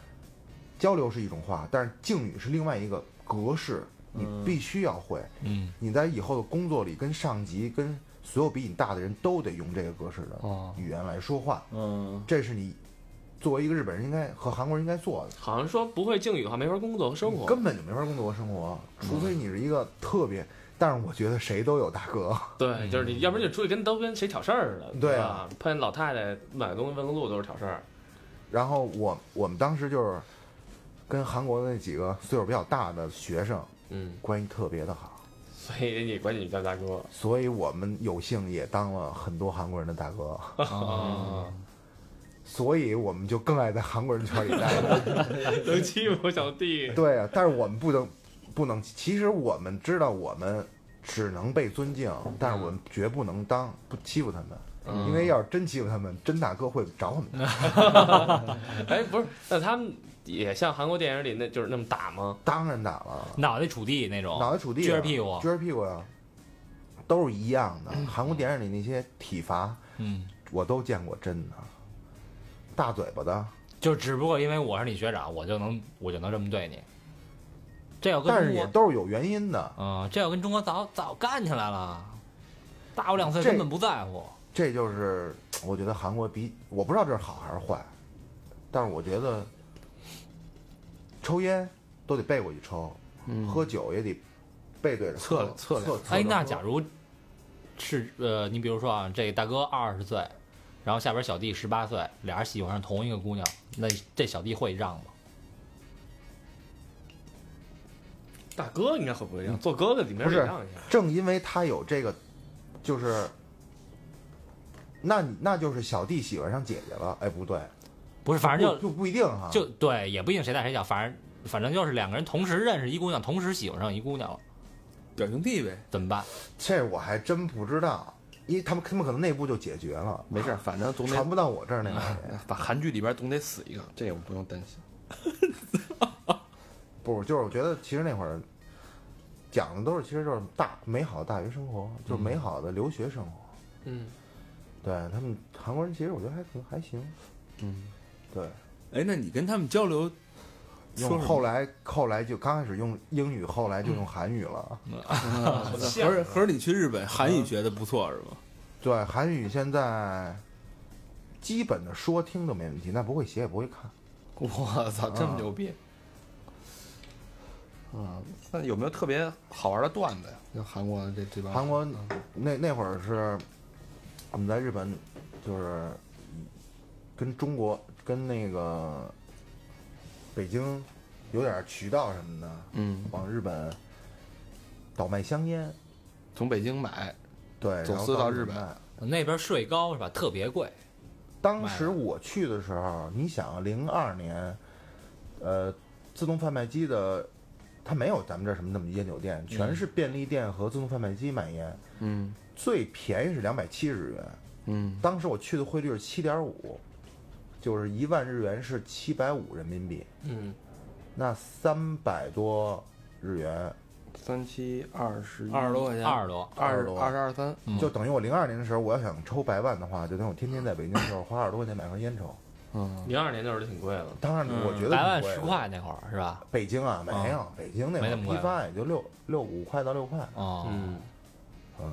交流是一种话，但是敬语是另外一个格式，你必须要会。嗯，你在以后的工作里，跟上级、跟所有比你大的人都得用这个格式的哦语言来说话，嗯，这是你作为一个日本人应该和韩国人应该做的。好像说不会敬语的话，没法工作和生活。根本就没法工作和生活，除非你是一个特别。但是我觉得谁都有大哥，对，就是你要不然就出去跟都跟谁挑事儿似的，对啊？碰见老太太买东西问个路都是挑事儿。然后我我们当时就是跟韩国的那几个岁数比较大的学生嗯，关系特别的好，所以你管你叫大哥所以我们有幸也当了很多韩国人的大哥，[laughs] 啊，[laughs] 所以我们就更爱在韩国人圈里待着。[laughs] 能欺负小弟。对啊，但是我们不能不能，其实我们知道我们只能被尊敬，但是我们绝不能当不欺负他们，因为要是真欺负他们，真大哥会找我们的。哎，不是，那他们也像韩国电影里那就是那么打吗？当然打了，脑袋杵地那种，脑袋杵地，撅着屁股撅着屁股呀，都是一样的。韩国电影里那些体罚，嗯，我都见过真的，大嘴巴的，就只不过因为我是你学长，我就能我就能这么对你。这要跟但是，也都是有原因的。嗯，这要跟中国早早干起来了，大我两岁这根本不在乎。这就是我觉得韩国比我不知道这是好还是坏，但是我觉得抽烟都得背过去抽，嗯喝酒也得背对着侧侧侧着哎，那假如是呃，你比如说啊，这个大哥二十岁，然后下边小弟十八岁，俩人喜欢上同一个姑娘，那这小弟会让吗？大哥应该会不会让？做哥哥里面不让一下。正因为他有这个，就是，那你那就是小弟喜欢上姐姐了，哎，不对，不是，反正就就不一定哈。就对，也不一定谁大谁小，反正反正就是两个人同时认识一姑娘，同时喜欢上一姑娘了，表兄弟呗。怎么办？这我还真不知道，因为他们他们可能内部就解决了，没事儿，反正总得传不到我这儿那个。把韩剧里边总得死一个，这个不用担心。[laughs] 不，就是我觉得其实那会儿讲的都是其实就是大美好的大学生活，就是美好的留学生活。嗯，对他们韩国人其实我觉得还挺还行。嗯，对，哎，那你跟他们交流，用后来后来就刚开始用英语，后来就用韩语了。[laughs] 合着合着你去日本韩语学的不错是吧？对，韩语现在基本的说听都没问题，那不会写也不会看。我操，这么牛逼！啊，那有没有特别好玩的段子呀？就韩国这这帮韩国那那会儿是我们在日本，就是跟中国跟那个北京有点渠道什么的，嗯，往日本倒卖香烟，从北京买，对，走私到日本。那边税高是吧？特别贵。当时我去的时候，你想零二年，呃，自动贩卖机的，它没有咱们这儿什么那么烟酒店，全是便利店和自动贩卖机买烟，嗯最便宜是两百七十日元。嗯，当时我去的汇率是七点五，就是一万日元是七百五人民币，嗯，那三百多日元，三七二十一。二十多块钱，二十多，二十多。二十二三，嗯。就等于我零二年的时候，我要想抽百万的话，就等于我天天在北京的时候花二十多块钱买盒烟抽。嗯，零二年那会儿就挺贵了。当然，嗯。我觉得百万十块那会儿是吧？北京啊，没有，北京那会儿批发也就六六五块到六块，哦，嗯，嗯，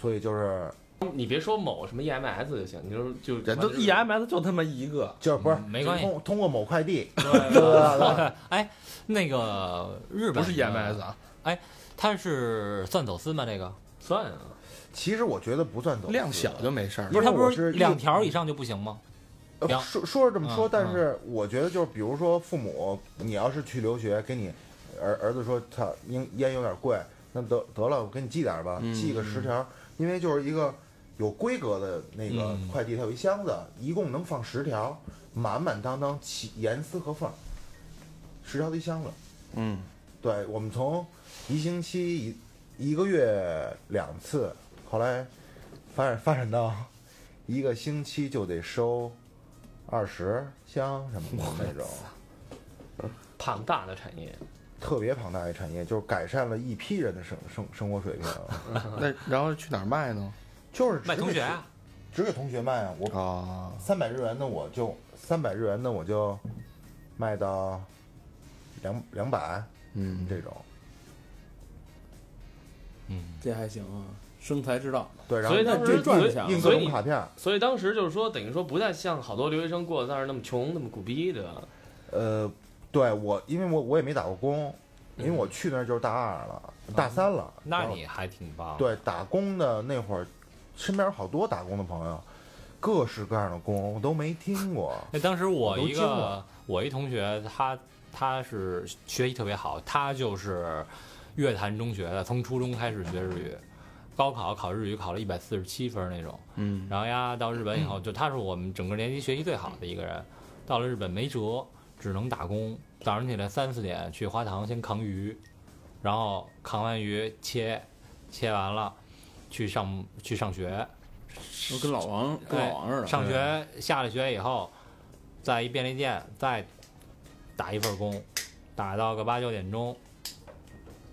所以就是你别说某什么 EMS 就行，你就就人都 EMS 就他妈一个，就是不是嗯没关系通通过某快递，对对对对，哎，那个日本不是 EMS 啊，哎它是算走私吗？这个？算啊，其实我觉得不算走私。量小就没事儿。不是它不是两条以上就不行吗？呃说说是这么说，嗯但是我觉得就是比如说父母，你要是去留学，给你儿儿子说他烟烟有点贵，那得得了，我给你寄点吧，嗯寄个十条，因为就是一个有规格的那个嗯快递，它有一箱子，一共能放十条，满满当当起严丝合缝，十条的一箱子。嗯，对我们从一星期一一个月两次，后来发展发展到一个星期就得收二十箱什么的那种，庞大的产业。特别庞大的产业，就是改善了一批人的生生生活水平。[laughs] 那然后去哪儿卖呢？就是卖同学啊，只给同学卖啊！我啊，三百日元的我就三百日元的我就卖到两两百嗯，这种。嗯，这还行啊，生财之道。对，然后所以当时印赚得下印各所以种卡片，所以当时就是说，等于说不再像好多留学生过得那儿那么穷，那么苦逼，对吧？呃，对我，因为我我也没打过工，因为我去那儿就是大二了，大三了。那你还挺棒。，对打工的那会儿，身边有好多打工的朋友，各式各样的工我都没听过。那 [laughs] 当时我一个我一同学，他他是学习特别好，他就是乐坛中学的，从初中开始学日语，高考考日语考了一百四十七分那种。嗯，然后呀，到日本以后，就他是我们整个年级学习最好的一个人。到了日本没辙，只能打工。早上起来三四点去花塘先扛鱼，然后扛完鱼切，切完了去上去上学。都跟老王跟老王似的。上学下了学以后，在一便利店再打一份工，打到个八九点钟，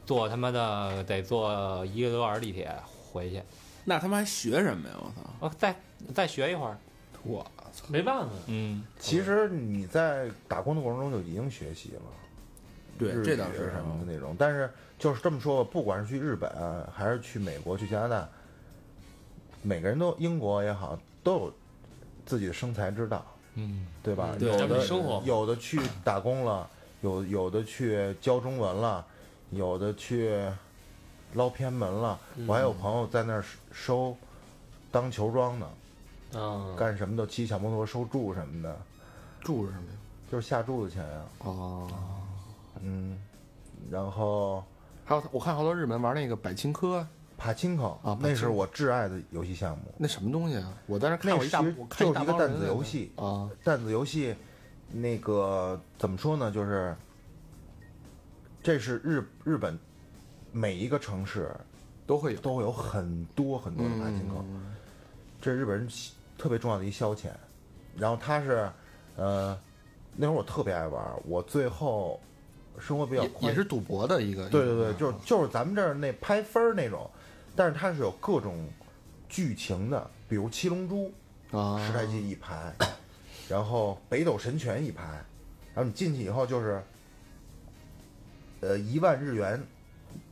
坐他妈的得坐一个多小时地铁回去。那他妈还学什么呀？我操！我，再再学一会儿。我操没办法，嗯，其实你在打工的过程中就已经学习了，对日，语这倒是什么的那种。但是就是这么说吧，不管是去日本还是去美国、去加拿大，每个人都英国也好，都有自己的生财之道。嗯，对吧？有的生活有的去打工了，有有的去教中文了，有的去捞偏门了。嗯我还有朋友在那儿收当球庄呢，啊，干什么都，骑小摩托收注什么的，住是什么呀？就是下注的钱呀、哦，嗯，然后还有我看好多日本玩那个百青科，帕青口啊，那是我挚爱的游戏项目。那什么东西啊？我当时看那过一大，其实我看大就是一个弹子游戏啊，弹子游戏，那个怎么说呢？就是这是日日本每一个城市都会有都会有很多很多的帕青口，嗯这是日本人特别重要的一消遣。然后他是，呃，那会儿我特别爱玩，我最后生活比较也是赌博的一个。对对对，就是就是咱们这儿那拍分儿那种，但是它是有各种剧情的，比如《七龙珠》啊，十台机一排，然后《北斗神拳》一排，然后你进去以后就是，呃，一万日元，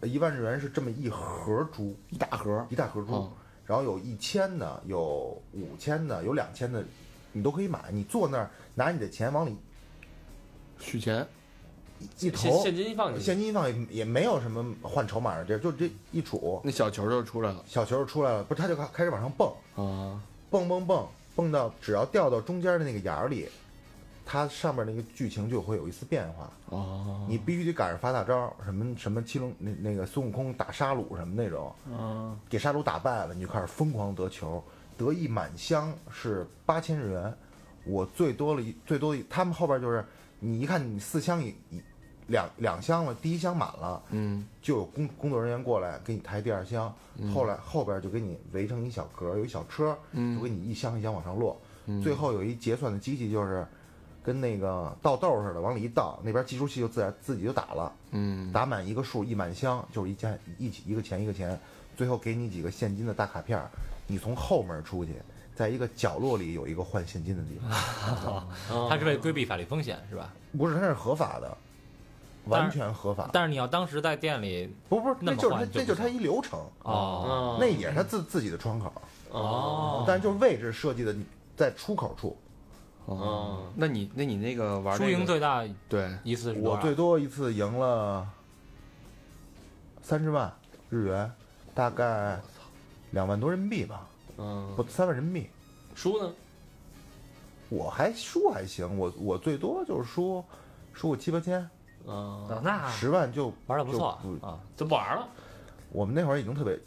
呃一万日元是这么一盒珠，一大盒一大盒珠，嗯然后有一千的，有五千的，有两千的，你都可以买。你坐那儿拿你的钱往里取钱，一投，现现金一放进去，现金一放也也没有什么换筹码的地儿，就这一杵，那小球就出来了小球就出来了，不是，他就开开始往上蹦，啊。蹦蹦蹦，蹦到只要掉到中间的那个眼儿里，它上面那个剧情就会有一丝变化。哦，你必须得赶上发大招，什么什么七龙那那个孙悟空打沙鲁什么那种，嗯，给沙鲁打败了，你就开始疯狂得球，得一满箱是八千日元，我最多了一最多一，他们后边就是你一看你四箱一一两两箱了，第一箱满了，嗯。就有工工作人员过来给你抬第二箱，后来后边就给你围成一小格，有一小车，嗯。就给你一箱一箱往上落，嗯。最后有一结算的机器，就是跟那个倒豆似的，往里一倒，那边计数器就自然自己就打了，嗯。打满一个数一满箱就是一钱一起一个钱一个钱，最后给你几个现金的大卡片儿，你从后门出去，在一个角落里有一个换现金的地方，嗯 [laughs] 他是为规避法律风险是吧？不是它是合法的，完全合法，但是你要当时在店里不不，那就是它换就那就是他一流程，哦。嗯那也是他自自己的窗口。哦。但是就是位置设计的在出口处。哦，那你那你那个玩输这个赢最大对。一次是我最多一次赢了三十万日元，大概两万多人民币吧，嗯，不三万人民币。输呢？我还输还行，我我最多就是输输个七八千，嗯，哦那十万就玩的不错就不啊，就不玩了。我们那会儿已经特别，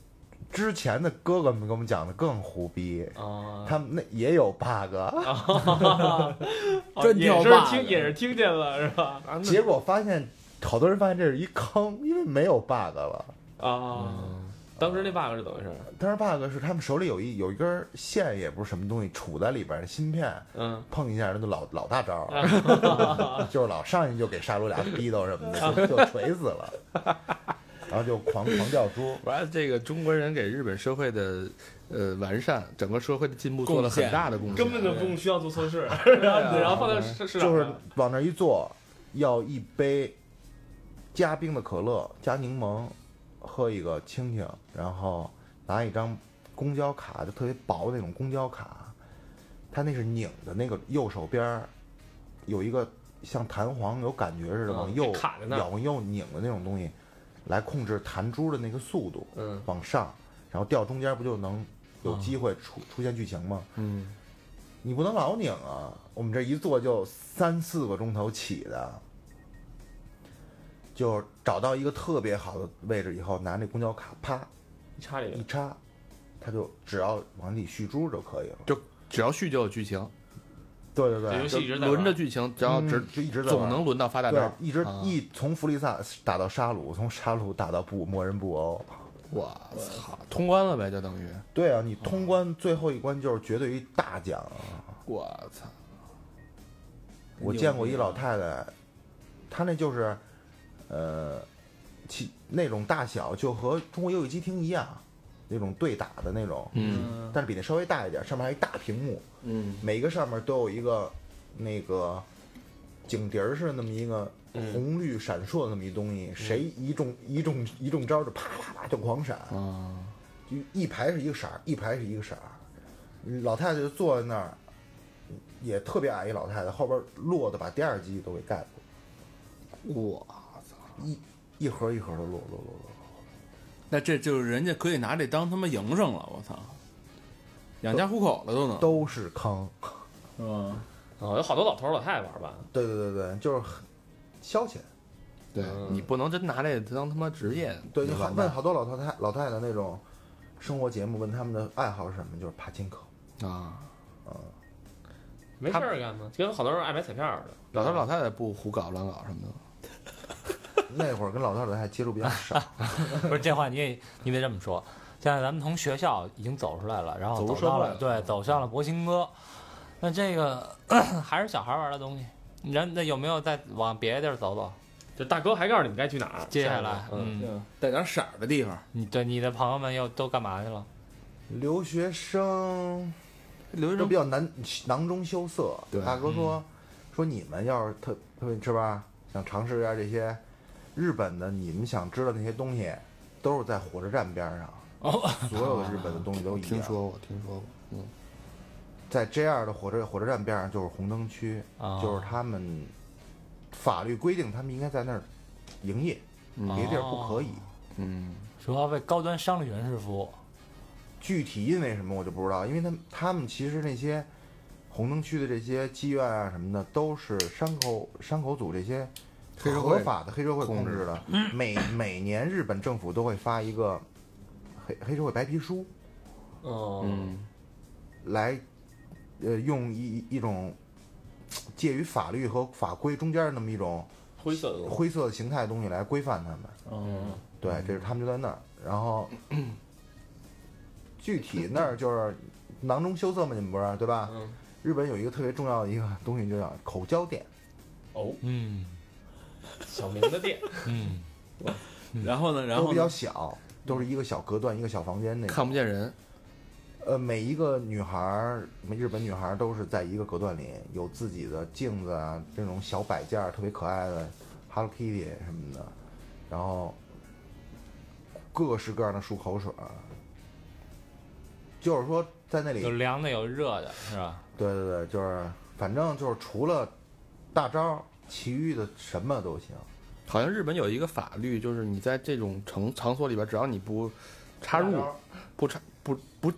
之前的哥哥们给我们讲的更胡逼，啊，他们那也有 bug，[laughs] 真挑也是 bug 听也是听见了是吧？结果发现好多人发现这是一坑，因为没有 bug 了。啊，当时那 bug 是怎么回事？当时 bug 是他们手里有一有一根线，也不是什么东西，杵在里边的芯片，嗯，碰一下那就老老大招，[laughs] 就是老上去就给杀戮俩逼斗什么的，[laughs] 就就锤死了，然后就狂狂掉猪。完了，这个中国人给日本社会的呃完善，整个社会的进步做了很大的贡献，根本就不用需要做测试，[laughs] 然后然后放在市市场就是往那一坐，要一杯加冰的可乐加柠檬，喝一个清清，然后拿一张公交卡，就特别薄的那种公交卡，它那是拧的，那个右手边儿有一个像弹簧有感觉似的，嗯往右卡在那儿往右拧的那种东西，来控制弹珠的那个速度，嗯往上，然后掉中间不就能有机会出出现剧情吗？嗯，你不能老拧啊！我们这一坐就三四个钟头起的，就找到一个特别好的位置以后，拿那公交卡啪一插里一插，它就只要往里续珠就可以了。就只要续就有剧情，对对对，游戏一直在轮着剧情，只要只嗯就一直在总能轮到发大对招，，一直啊。一从弗利萨打到沙鲁，从沙鲁打到布魔人布欧。我操，通关了呗，就等于。对啊，你通关最后一关就是绝对一大奖。啊！我操，我见过一老太太，她那就是，呃，其那种大小就和中国游戏机厅一样，那种对打的那种，嗯。但是比那稍微大一点，上面还有一大屏幕，嗯。每个上面都有一个那个警笛儿似的那么一个嗯红绿闪烁的那么一东西，谁一中一中一中招就啪啪啪就狂闪，啊，就一排是一个色儿，一排是一个色儿。老太太就坐在那儿，也特别矮一老太太，后边落的把第二机都给盖住，我一一盒一盒的落落落落。那这就是人家可以拿这当他妈营生了，我操，养家糊口了都能，都是坑。[laughs] 是吧？哦，有好多老头儿老太太玩吧？对对对对，就是很消遣。对嗯你不能真拿这当他妈职业，对，就你完蛋还问好多老头太老太太那种生活节目，问他们的爱好是什么，就是爬金口。啊。没事儿干吗？跟好多人爱买彩票似的。老头老太太不胡搞乱搞什么的，[laughs] 那会儿跟老太太还接触比较少，[laughs] 不是这话你也你得这么说。现在咱们从学校已经走出来了，然后走入走到了了对走向了博兴哥，那这个 [clears throat] 还是小孩玩的东西。人那有没有再往别的地儿走走？这大哥还告诉你们该去哪儿。接下来，嗯，嗯，带点色儿的地方。你对你的朋友们又都干嘛去了？留学生留学生比较难囊中羞涩。对大哥说说你们要是特特别是吧，想尝试一下这些日本的，你们想知道那些东西，都是在火车站边上。哦，所有的日本的东西都一样。听说过，听说过，嗯，在 JR 的火车火车站边上就是红灯区，啊就是他们法律规定他们应该在那儿营业，嗯别的地儿不可以。嗯，主要为高端商旅人士服务。具体因为什么我就不知道，因为他们他们其实那些红灯区的这些妓院啊什么的，都是山口山口组这些黑社会合法的黑社会控制的。每每年日本政府都会发一个黑黑社会白皮书，哦，嗯，来呃用一一种介于法律和法规中间的那么一种灰色的。灰色的形态的东西来规范他们。嗯，对，这是他们就在那儿，然后具体那儿就是囊中羞涩嘛，你们不是对吧？嗯，日本有一个特别重要的一个东西，就叫口交店。哦，嗯小明的店。嗯，然后呢，然后都比较呢？小，都是一个小隔断，一个小房间那种。看不见人，呃，每一个女孩儿，日本女孩儿都是在一个隔断里，有自己的镜子啊，这种小摆件儿，特别可爱的 Hello Kitty 什么的，然后各式各样的漱口水儿，就是说在那里有凉的有热的，是吧？对对对，就是反正就是除了大招儿，其余的什么都行。好像日本有一个法律，就是你在这种场场所里边，只要你不插入、不插不不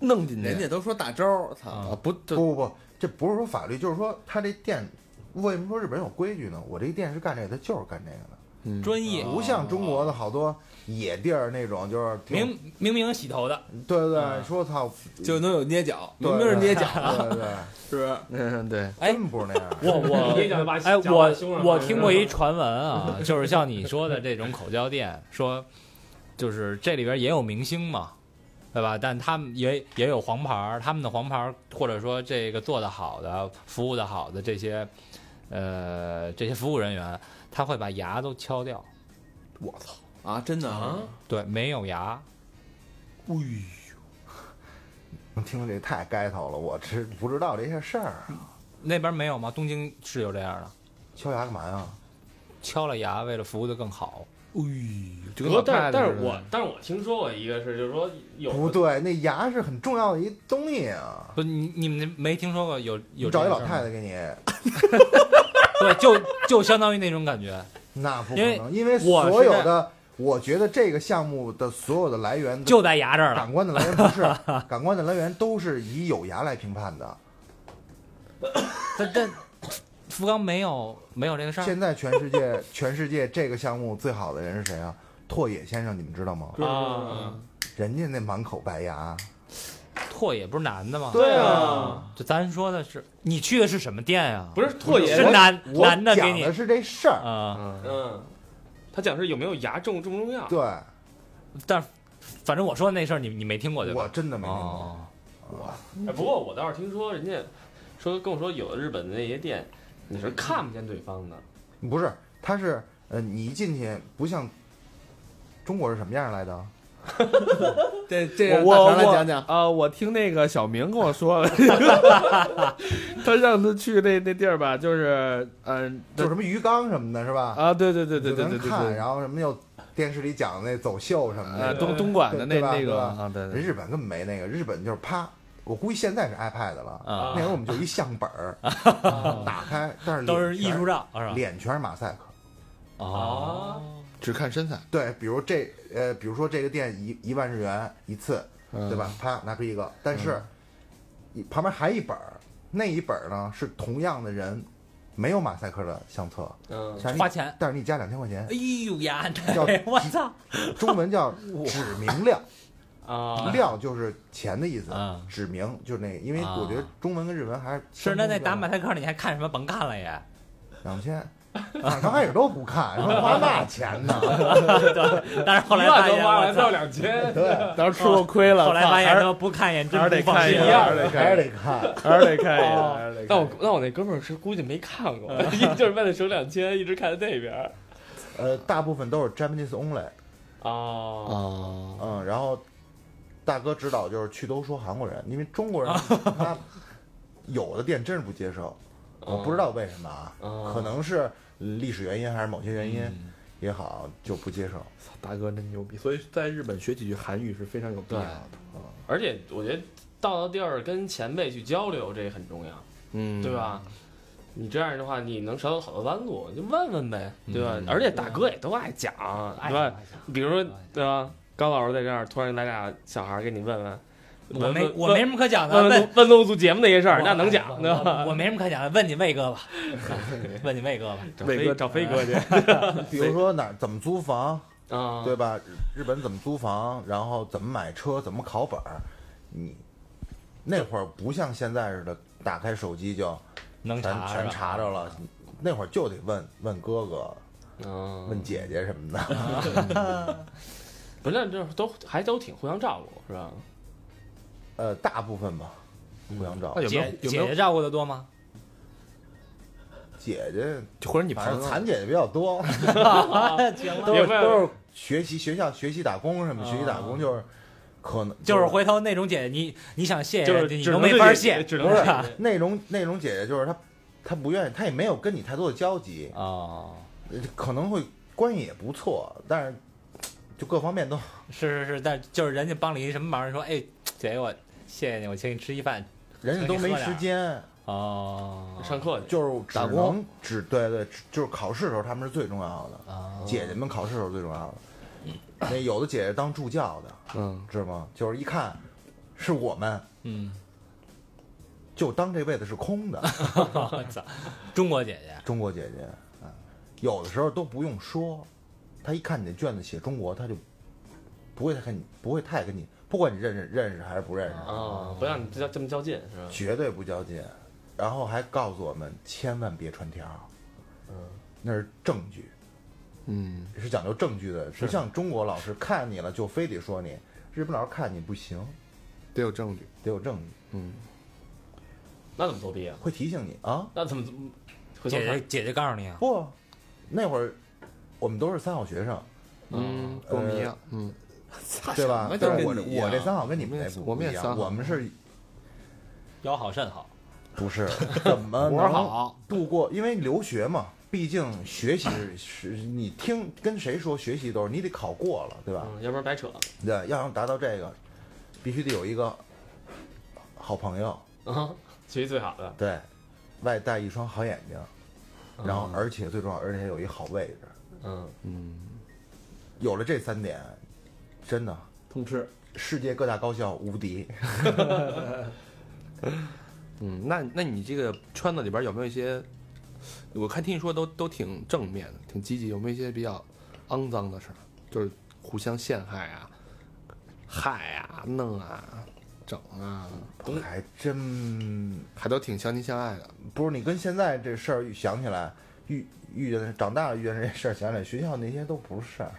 弄进去，人家都说大招儿，操！啊不不不不，这不是说法律，就是说他这店为什么说日本有规矩呢？我这个店是干这个，他就是干这个的，嗯专业，不像中国的好多野地儿那种，就是明明明洗头的，对对对，说操，就能有捏脚，对明明是捏脚，对对对，[laughs] 是不是？嗯对，哎。真不是那样。我我 [laughs] 哎，我我听过一传闻啊，[laughs] 就是像你说的这种口交店，说就是这里边也有明星嘛，对吧？但他们也也有黄牌儿，他们的黄牌儿或者说这个做的好的、服务的好的这些呃这些服务人员，他会把牙都敲掉，我操啊！真的啊，对，没有牙，哎呦听着这太该头了，我这不知道这些事儿，啊那边没有吗？东京是有这样的，敲牙干嘛呀？敲了牙为了服务的更好。就跟老不过但是太太似的但是我但是我听说过一个事，就是说有不对，那牙是很重要的一东西啊。不，你你们没听说过有有找一老太太给你，[laughs] 对，就就相当于那种感觉。那不可因为能，因为我所有的，我觉得这个项目的所有的来源就在牙这儿了。感官的来源不是，[laughs] 感官的来源都是以有牙来评判的。但但福冈没有没有这个事儿现在全世界 [laughs] 全世界这个项目最好的人是谁啊？拓野先生，你们知道吗？啊。人家那满口白牙，拓野不是男的吗？对啊，就咱说的是，你去的是什么店呀？不是拓野是男男的给你讲的是这事儿。啊，嗯嗯，他讲是有没有牙重重不重要？对，但反正我说的那事儿你你没听过对吧？我真的没听过。哦，哎，不过我倒是听说人家说跟我说，有的日本的那些店你是看不见对方的，不是，他是呃，你一进去不像中国是什么样来的？[laughs] 这这我我我讲讲。啊，我听那个小明跟我说了，[laughs] 他让他去那那地儿吧，就是嗯，就什么鱼缸什么的，是吧？啊，对对对对对对对就能看，对，然后什么又电视里讲的那走秀什么呃，的，东东莞的那那个对吧啊，对对，日本根本没那个，日本就是啪，我估计现在是 iPad 了，啊那会儿我们就一相本儿，打开，但是都是艺术，照？脸全是马赛克。哦，只看身材，对，比如这呃，比如说这个店一一万日元一次，嗯对吧？？啪拿出一个，但是一旁边还一本儿，那一本儿呢是同样的人没有马赛克的相册，嗯，花钱但是你加两千块钱哎，呦呀，叫 [laughs] 我操！中文叫指明亮，啊，亮就是钱的意思嗯，指明就是那个，因为啊我觉得中文跟日文还是是那那打马马赛克你还看什么？甭看了也。两千。刚开始都不看，说花那钱呢？[laughs] 但是后来发现，花来才有我操！两千，对，当时吃过亏了，后来发现说不看眼真还是不放心得看一样还是得还是看，得看。还是得看一眼，哦还是得看那我那我那哥们儿是估计没看过，[laughs] 就是为了省两千，一直看那边。呃，大部分都是 Japanese only，哦，哦，嗯，然后大哥指导就是去都说韩国人，因为中国人他有的店真是不接受，我不知道为什么啊，[laughs] 哦可能是历史原因还是某些原因也好，就不接受。大哥真牛逼，所以在日本学几句韩语是非常有必要的。而且我觉得到了地儿跟前辈去交流，这也很重要，嗯，对？吧？你这样的话，你能少走好多弯路，就问问呗，对吧？嗯而且大哥也都爱讲，对吧？比如说，对吧？高老师在这儿，突然来俩小孩儿给你问问，我没我没什么可讲的，问问问问录做节目那些事儿，那能讲，对吧？我我没什么可讲的，问你魏哥吧，[laughs] 问你魏哥吧。找魏哥飞找飞哥去 [laughs] 比如说哪儿怎么租房，啊，对吧？日日本怎么租房，然后怎么买车，怎么考本儿，你那会儿不像现在似的，打开手机就全能查全查着了。那会儿就得问问哥哥、嗯，问姐姐什么的。[laughs] 不是，这都还都挺互相照顾，是吧？呃，大部分吧，互相照顾。那有没有姐有没有？姐姐照顾的多吗？姐姐，或者你朋友反正残姐姐比较多，[laughs] 行都是明白了都是学习学校学习打工什么，学习打工就是可能就是回头那种姐姐，你你想谢就是你都只能没法谢，只能不是那种那种姐姐，就是她她不愿意，她也没有跟你太多的交集，啊，可能会关系也不错，但是就各方面都是是是，但就是人家帮你一什么忙，说哎，姐姐我谢谢你，我请你吃一饭。人家都没时间，哦，上课去，就是只打工。能只对对，就是考试的时候他们是最重要的，哦姐姐们考试的时候最重要的。那有的姐姐当助教的，嗯，知道吗？就是一看是我们，嗯，就当这位子是空的。我操，中国姐姐，中国姐姐，啊，有的时候都不用说，他一看你的卷子写中国，他就不会太跟你，不会太跟你，不管你认识认识还是不认识，啊，不让你这这么较劲，是吧？绝对不较劲，然后还告诉我们千万别传条，嗯，那是证据，嗯，是讲究证据的，不像中国老师看你了就非得说你，日本老师看你不行，得有证据。得有证据，嗯，那怎么作弊啊？会提醒你啊。那怎么回头看？姐姐姐姐告诉你啊，不，那会儿我们都是三好学生，嗯，跟我们一样。嗯，[laughs] 对吧？我我这三好跟你们那不我们也不一样三好我们是腰好肾好，[laughs] 不是 [laughs] 怎么活能好，度过？因为留学嘛，毕竟学习是是你听跟谁说学习都是你得考过了，对吧？嗯，要不然白扯。对，要想达到这个，必须得有一个好朋友，啊，学习最好的，对，外带一双好眼睛，然后嗯而且最重要，而且有一好位置。嗯，嗯，有了这三点，真的通吃。世界各大高校无敌。[laughs] 嗯，那那你这个圈子里边有没有一些？我看听你说都都挺正面的，挺积极，有没有一些比较肮脏的事儿？就是互相陷害啊、害啊、弄啊、整啊，还真还都挺相亲相爱的。不是你跟现在这事儿想起来，遇遇见的长大了遇见这事儿，想起来学校那些都不是事儿。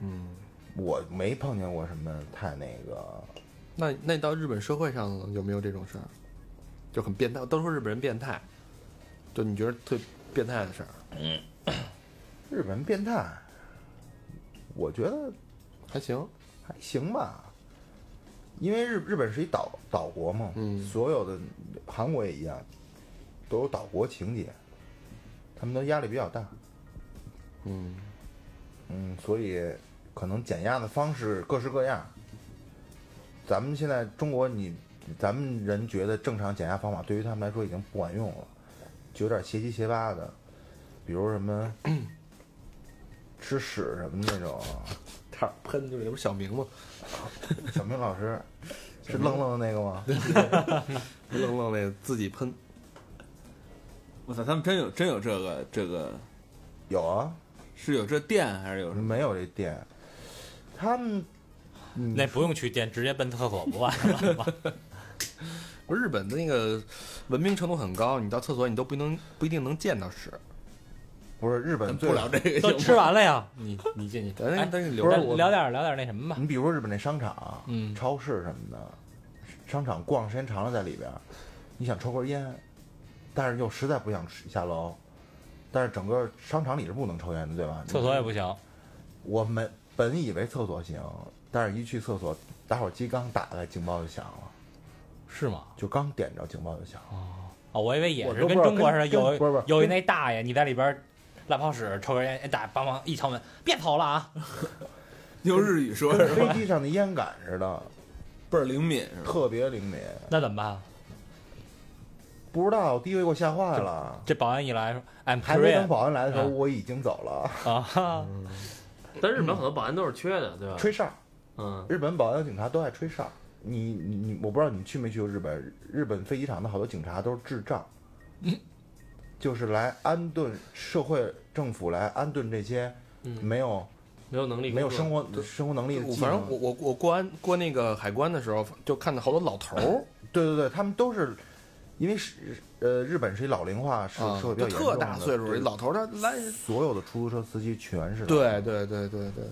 嗯，我没碰见过什么太那个，那那到日本社会上有没有这种事儿？就很变态，都说日本人变态，就你觉得特变态的事儿，嗯日本人变态，我觉得还行。还行吧。因为日日本是一岛岛国嘛，嗯所有的韩国也一样，都有岛国情节，他们都压力比较大，嗯，嗯，所以可能减压的方式各式各样。咱们现在中国你，咱们人觉得正常减压方法对于他们来说已经不管用了，就有点邪七邪八的，比如什么 [clears throat] 吃屎什么那种。他喷就是那不是小明吗？小明老师 [laughs] 是愣愣的那个吗？[laughs] 愣愣那自己喷。我操，他们真有真有这个这个有啊，是有这店还是有什么？没有这店，他们嗯那不用去店，直接奔厕所不完了吗？[laughs] 不是日本的那个文明程度很高，你到厕所你都不能不一定能见到屎。不是日本最不聊这个都吃完了呀，你你进去，咱那哎但是留着不是我聊点聊点那什么吧。你比如说日本那商场、嗯超市什么的，商场逛时间长了在里边，你想抽根烟，但是又实在不想吃下楼，但是整个商场里是不能抽烟的，对吧？厕所也不行，我们本以为厕所行，但是一去厕所，打火机刚打开，警报就响了，是吗？就刚点着警报就响了。哦，我以为也是跟中国似的，有跟不是不是有一那大爷，你在里边拉泡屎抽根烟，哎大帮忙一敲门，别跑了啊！[laughs] 用日语说是？飞机上的烟感似的，[laughs] 倍儿灵敏？特别灵敏。那怎么办？不知道，第一回给我吓坏了。这保安一来说，I'm 还没等保安来的时候，嗯我已经走了。啊哈，[laughs] 但日本很多保安都是缺的，对吧？吹哨，嗯，日本保安和警察都爱吹哨。你你你，我不知道你去没去过日本？日本飞机场的好多警察都是智障，就是来安顿社会政府来安顿这些嗯没有没有能力，没有生活生活能力的反正我我我过安过那个海关的时候，就看到好多老头儿对对对，他们都是因为是呃，日本是一老龄化社会比较严重的，特大岁数，一老头他来，所有的出租车司机全是对对对对对，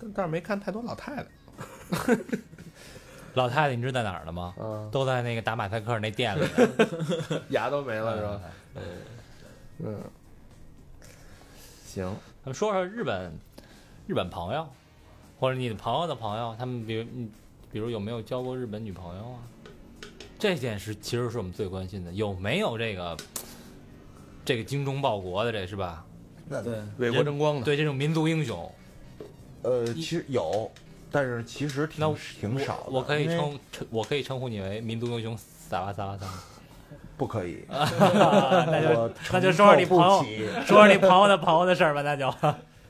但但是没看太多老太太 [laughs] 老太太，你知道在哪儿了吗？啊，都在那个打马赛克那店里。[laughs] 牙都没了是吧？嗯，行，咱们说说日本，日本朋友，或者你的朋友的朋友，他们比如嗯，比如有没有交过日本女朋友啊？这件事其实是我们最关心的，有没有这个这个精忠报国的，这是吧？那对，为国争光的，对这种民族英雄，呃，其实有，但是其实那挺挺少的。我可以称称，我可以称呼你为民族英雄萨瓦萨瓦萨。不可以，[laughs] 那就那就说说你朋友说说你朋友的朋友的事儿吧，那就。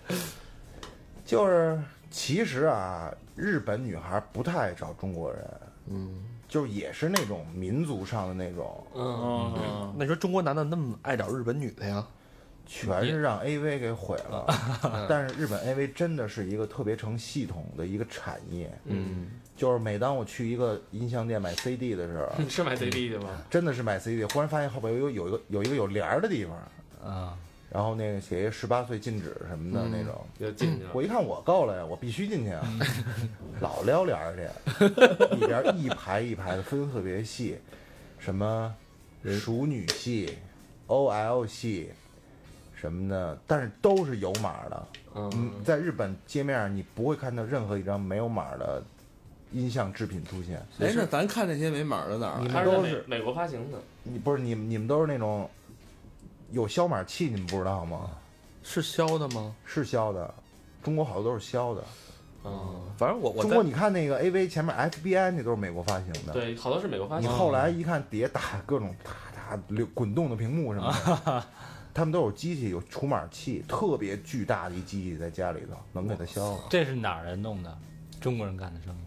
[laughs] 就是其实啊，日本女孩不太爱找中国人，嗯，就是也是那种民族上的那种，嗯，嗯，那你说中国男的那么爱找日本女的呀？全是让 AV 给毁了。[laughs] 但是日本 AV 真的是一个特别成系统的一个产业，嗯，就是每当我去一个音像店买 CD 的时候，你 [laughs] 是买 CD 的吗？真的是买 CD，忽然发现后边有有有一个有一个有帘儿的地方，啊，然后那个写一十八岁禁止什么的那种。就进去了。我一看我够了呀，我必须进去啊，[laughs] 老撩帘儿去，[laughs] 里边一排一排的分特别细，什么熟女系、OL 系什么的，但是都是有码的。嗯嗯，，在日本街面上你不会看到任何一张没有码的音像制品出现。哎，那咱看那些没码的哪儿你们都是美国发行的，你不是你们你们都是那种有消码器，你们不知道吗？是消的吗？是消的，中国好多都是消的。嗯，反正我我中国你看那个 AV 前面 FBI 那都是美国发行的。对，好多是美国发行你。后来一看底下打各种哒哒流滚动的屏幕什么的，[laughs] 他们都有机器有除码器，特别巨大的一机器在家里头能给它消了。这是哪儿人弄的？中国人干的生意。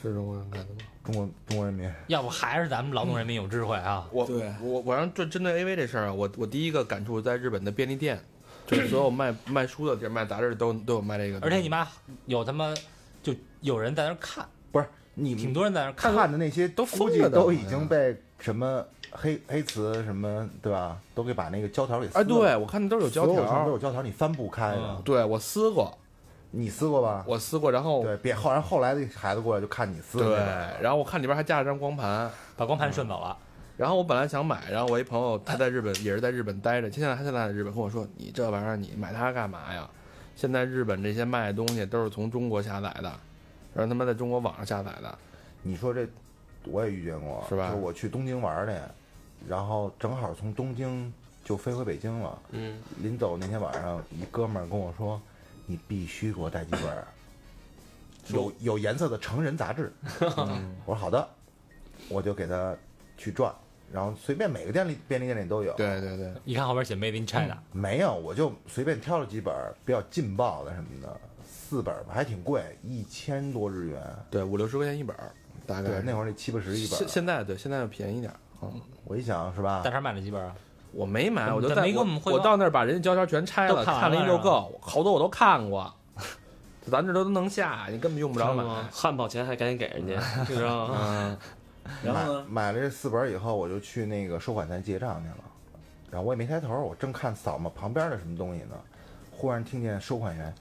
是中国人干的吗？中国中国人民，要不还是咱们劳动人民有智慧啊？我对我我让针针对 AV 这事儿啊，我我第一个感触在日本的便利店，就是所有卖卖书的地儿、卖杂志都都有卖这个。而且你妈有他妈就有人在那儿看，不是你挺多人在那儿看。看的那些都估计疯了都都已经被什么黑黑瓷什么对吧？都给把那个胶条给撕哎，了。对，我看的都是有胶条都条有，胶条，你翻不开的嗯。对我撕过，你撕过吧？我撕过，然后对，别后然后来的孩子过来就看你撕的对那个，然后我看里边还架了张光盘，把光盘顺走了，然后我本来想买，然后我一朋友他在日本也是在日本待着，现在他现在在日本跟我说，你这玩意儿你买它干嘛呀？现在日本这些卖的东西都是从中国下载的，然后他们在中国网上下载的，你说这我也遇见过，是吧就我去东京玩儿去，然后正好从东京就飞回北京了。嗯，临走那天晚上，一哥们儿跟我说：“你必须给我带几本儿 [clears throat] 有有颜色的成人杂志。[laughs] 嗯我说好的，我就给他去转，然后随便每个店里便利店里都有。对对对，一看后边写 Made in China，没有，我就随便挑了几本比较劲爆的什么的，四本吧，还挺贵，一千多日元。对五六十块钱一本，大概对，那会儿得七八十一本现。现在对现在要便宜点嗯，我一想是吧大？肠买了几本啊？我没买，我就在我我我到那儿把人家胶条全拆了，看了一溜够，好多我都看过。咱这都能下，你根本用不着买。汉堡钱还赶紧给人家，[laughs] 你知道吗？然后呢？买了这四本以后，我就去那个收款台结账去了。然后我也没抬头，我正看扫码旁边的什么东西呢，忽然听见收款员，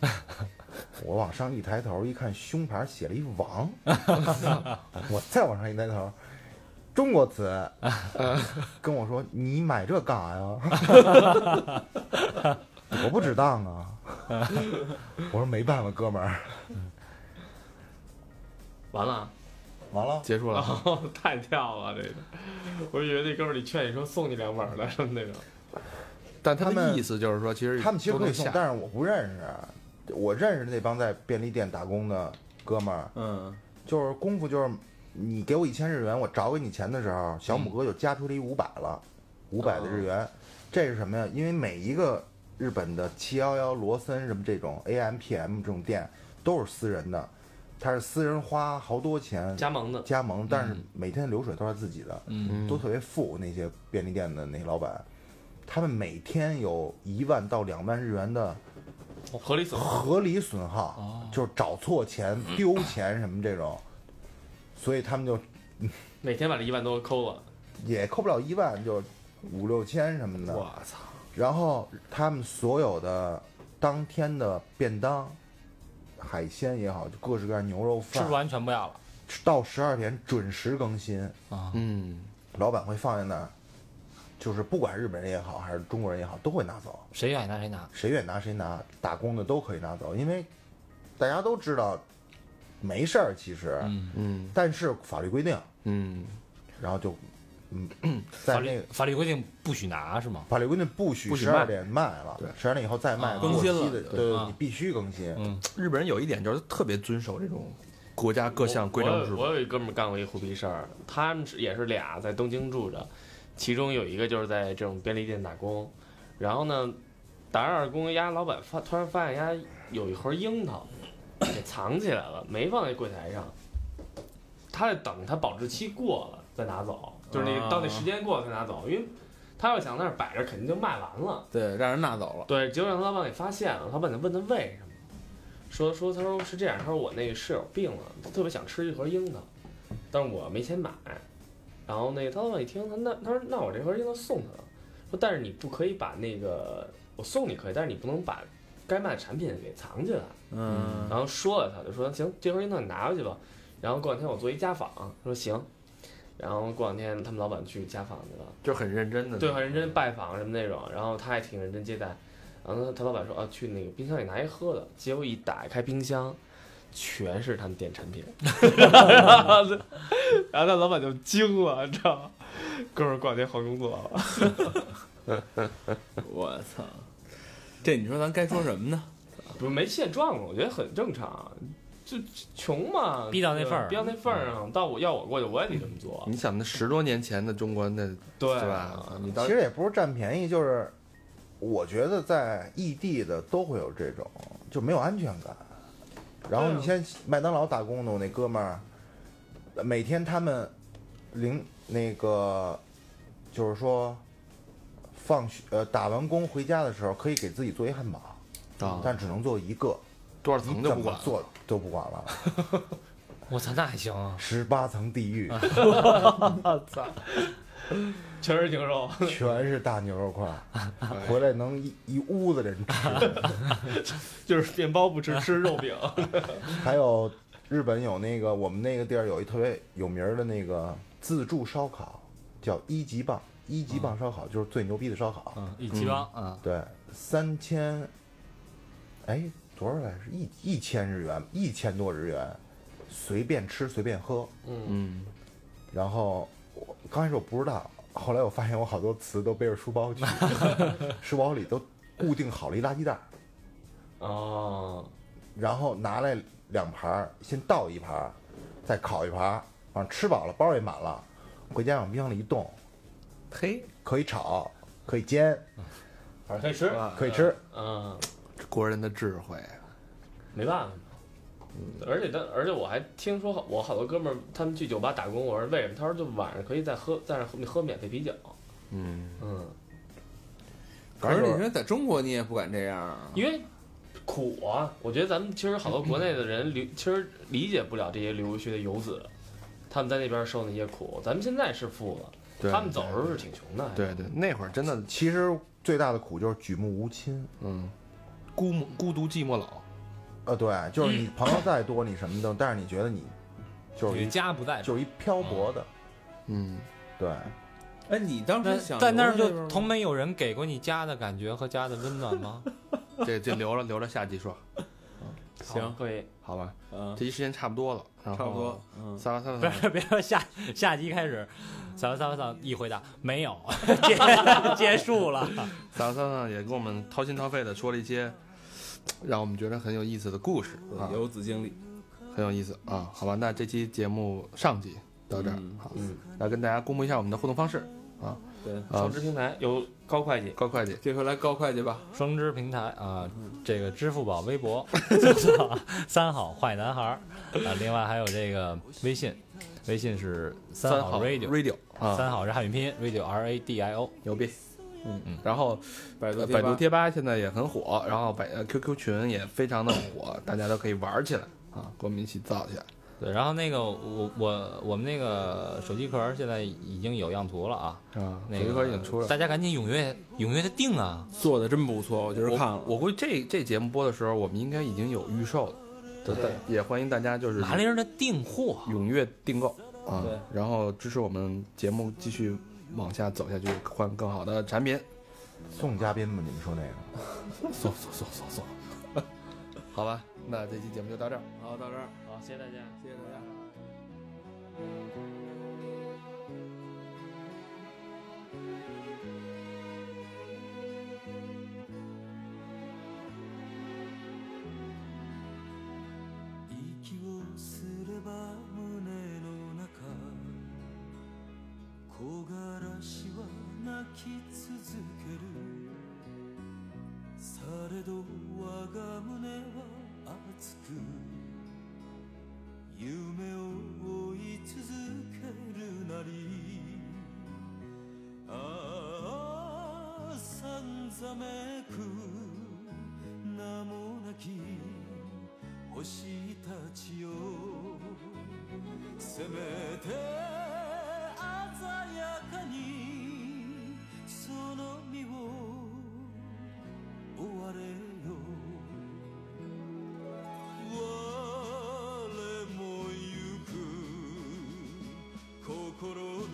[laughs] 我往上一抬头，一看胸牌写了一王，[laughs] 我再往上一抬头，中国词，跟我说你买这干啥呀？[laughs] 我不值当啊！我说没办法，哥们儿，完了，完了，结束了。哦，太跳了这个，我以为那哥们儿你劝你说送你两本儿来什么那种。但他他们意思就是说，其实他们其实可以送，但是我不认识。我认识那帮在便利店打工的哥们儿，嗯，就是功夫就是你给我一千日元，我找给你钱的时候，小母哥就加出了一五百了，五百的日元。这是什么呀？因为每一个日本的七幺幺、罗森什么这种 AMPM 这种店都是私人的，他是私人花好多钱加盟的，加盟，但是每天流水都是自己的。嗯，都特别富，那些便利店的那些老板，他们每天有一万到两万日元的合理损耗。合理损耗，哦就是找错钱、丢钱什么这种，所以他们就每天把这一万多抠了，也扣不了一万，就五六千什么的。我操，然后他们所有的当天的便当、海鲜也好，就各式各样牛肉饭吃不，完全不要了到十二点准时更新，啊。嗯，老板会放在那儿，就是不管日本人也好，还是中国人也好，都会拿走。谁愿意拿谁拿。谁愿意拿谁拿，打工的都可以拿走，因为大家都知道没事儿，其实，嗯，嗯。但是法律规定，嗯，然后就，嗯，[clears throat] 法律在那个法律规定不许拿是吗？法律规定不许卖。十二点卖了，对。十二点以后再卖更新了，对。你必须更新。嗯，日本人有一点就是特别遵守这种国家各项规章制度。我有一哥们儿干过一虎皮事儿，他们也是俩在东京住着，其中有一个就是在这种便利店打工，然后呢，打着打着工，丫老板发突然发现丫有一盒樱桃给藏起来了，没放在柜台上，他在等他保质期过了再拿走，就是那啊到那时间过了才拿走，因为他要想那儿摆着肯定就卖完了。对，让人拿走了。对，结果让他老板给发现了，老板就问他为什么，说说他说是这样，他说我那个室友病了，他特别想吃一盒樱桃，但是我没钱买，然后那个他老板一听，他那他说那我这盒樱桃送他了，说但是你不可以把那个我送你可以，但是你不能把该卖的产品给藏起来，嗯。然后说了他就说行，这盒樱桃你拿回去吧，然后过两天我做一家访，他说行，然后过两天他们老板去家访去了。就很认真的，对，很认真拜访什么那种，然后他还挺认真接待，然后他他老板说啊，去那个冰箱里拿一喝的，结果一打开冰箱，全是他们店产品，然后他然后他老板就惊了，你知道吗？哥们儿过两天换工作了，[laughs] 我操，这你说咱该说什么呢？不是没现状了，我觉得很正常，就穷嘛，逼到那份儿逼到那份儿上，到我要我过去我也得这么做，你想那十多年前的中国，那对吧？你其实也不是占便宜，就是我觉得在异地的都会有这种，就没有安全感。然后你先麦当劳打工的我那哥们儿，每天他们零那个就是说放学呃打完工回家的时候，可以给自己做一汉堡，啊，但只能做一个，多少层就不管了。做都不管了，我操，那还行啊！十八层地狱。我 [laughs] 操全是牛肉，全是大牛肉块儿，回来能一一屋子人吃。[laughs] 就是面包不吃，吃肉饼，[laughs] 还有日本有那个我们那个地儿有一特别有名的那个自助烧烤，叫一级棒，一级棒烧烤就是最牛逼的烧烤。嗯，一级棒嗯，对，三千，哎，多少来着？一一千日元，一千多日元，随便吃随便喝。嗯，嗯，然后我刚开始我不知道，后来我发现我好多词都背着书包去，[laughs] 书包里都固定好了一垃圾袋儿。哦，然后拿来两盘儿，先倒一盘儿，再烤一盘儿，反正吃饱了，包也满了，回家往冰箱里一冻，嘿，可以炒，可以煎，可以吃，可以吃。嗯，国人的智慧，没办法，而且他，而且我还听说，我好多哥们儿他们去酒吧打工，我说为什么？他说就晚上可以再喝，在那喝喝免费啤酒。嗯，嗯，可是你说在中国你也不敢这样啊，因为苦啊，我觉得咱们其实好多国内的人留，其实理解不了这些留学的游子，他们在那边受那些苦。咱们现在是富了，他们走的时候是挺穷的。还对对，那会儿真的，其实最大的苦就是举目无亲。嗯，孤孤孤独寂寞老，呃，对，就是你朋友再多，你什么的，但是你觉得你就是你一家不在，就是一漂泊的，嗯，对，哎，你当时想在那儿就从没有人给过你家的感觉和家的温暖吗？[laughs] 这这留着留着下集说，行，可以。好吧？嗯，这期时间差不多了，差不多，嗯，撒拉撒不拉，是，[laughs] 别说下下集开始，三三三一回答没有，[laughs] 结结束了。撒拉撒拉也跟我们掏心掏肺的说了一些让我们觉得很有意思的故事啊，游子经历，很有意思啊。好吧，那这期节目上集到这儿，嗯好，嗯，来跟大家公布一下我们的互动方式啊。对，啊双，支平台有高会计，高会计，这回来高会计吧，双支平台啊，这个支付宝、微博 [laughs] 三好坏男孩儿啊，另外还有这个微信，微信是三好 radio，radio 啊，三好是汉语拼音 radio R A D I O，牛逼。嗯嗯，然后百度呃百度贴吧现在也很火，然后百呃 QQ 群也非常的火，大家都可以玩起来啊，跟我们一起造起来。对，然后那个我我我们那个手机壳现在已经有样图了啊，啊，那手机壳已经出了。大家赶紧踊跃踊跃的订啊，做的真不错，我今儿看了，我估计这这节目播的时候，我们应该已经有预售了，对对也欢迎大家就是麻利儿的订货，踊跃订购啊对，然后支持我们节目继续往下走下去，换更好的产品。送嘉宾嘛，你们说那个。送送送送送，[laughs] 好吧，那这期节目就到这儿。好，到这儿，好，谢谢大家。谢谢大家。息をすれば 泣き続ける。されど我が胸は熱く夢を追い続けるなり。ああさんざめく名もなき星たちよ。せめて鮮やかにその身を追われよ我も行く心の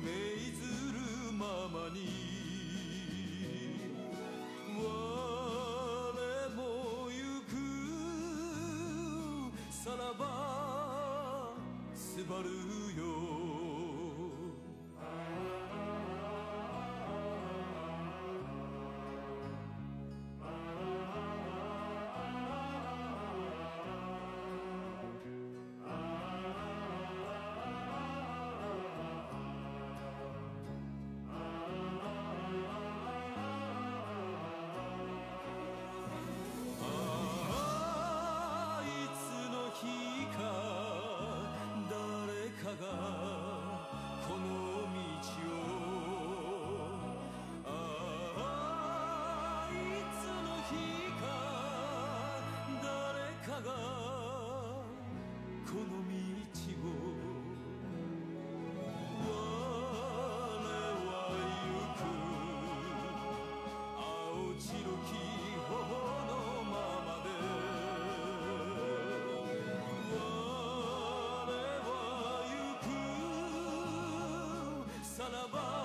命ずるままに。我も行くさらばすばるよ of bağlı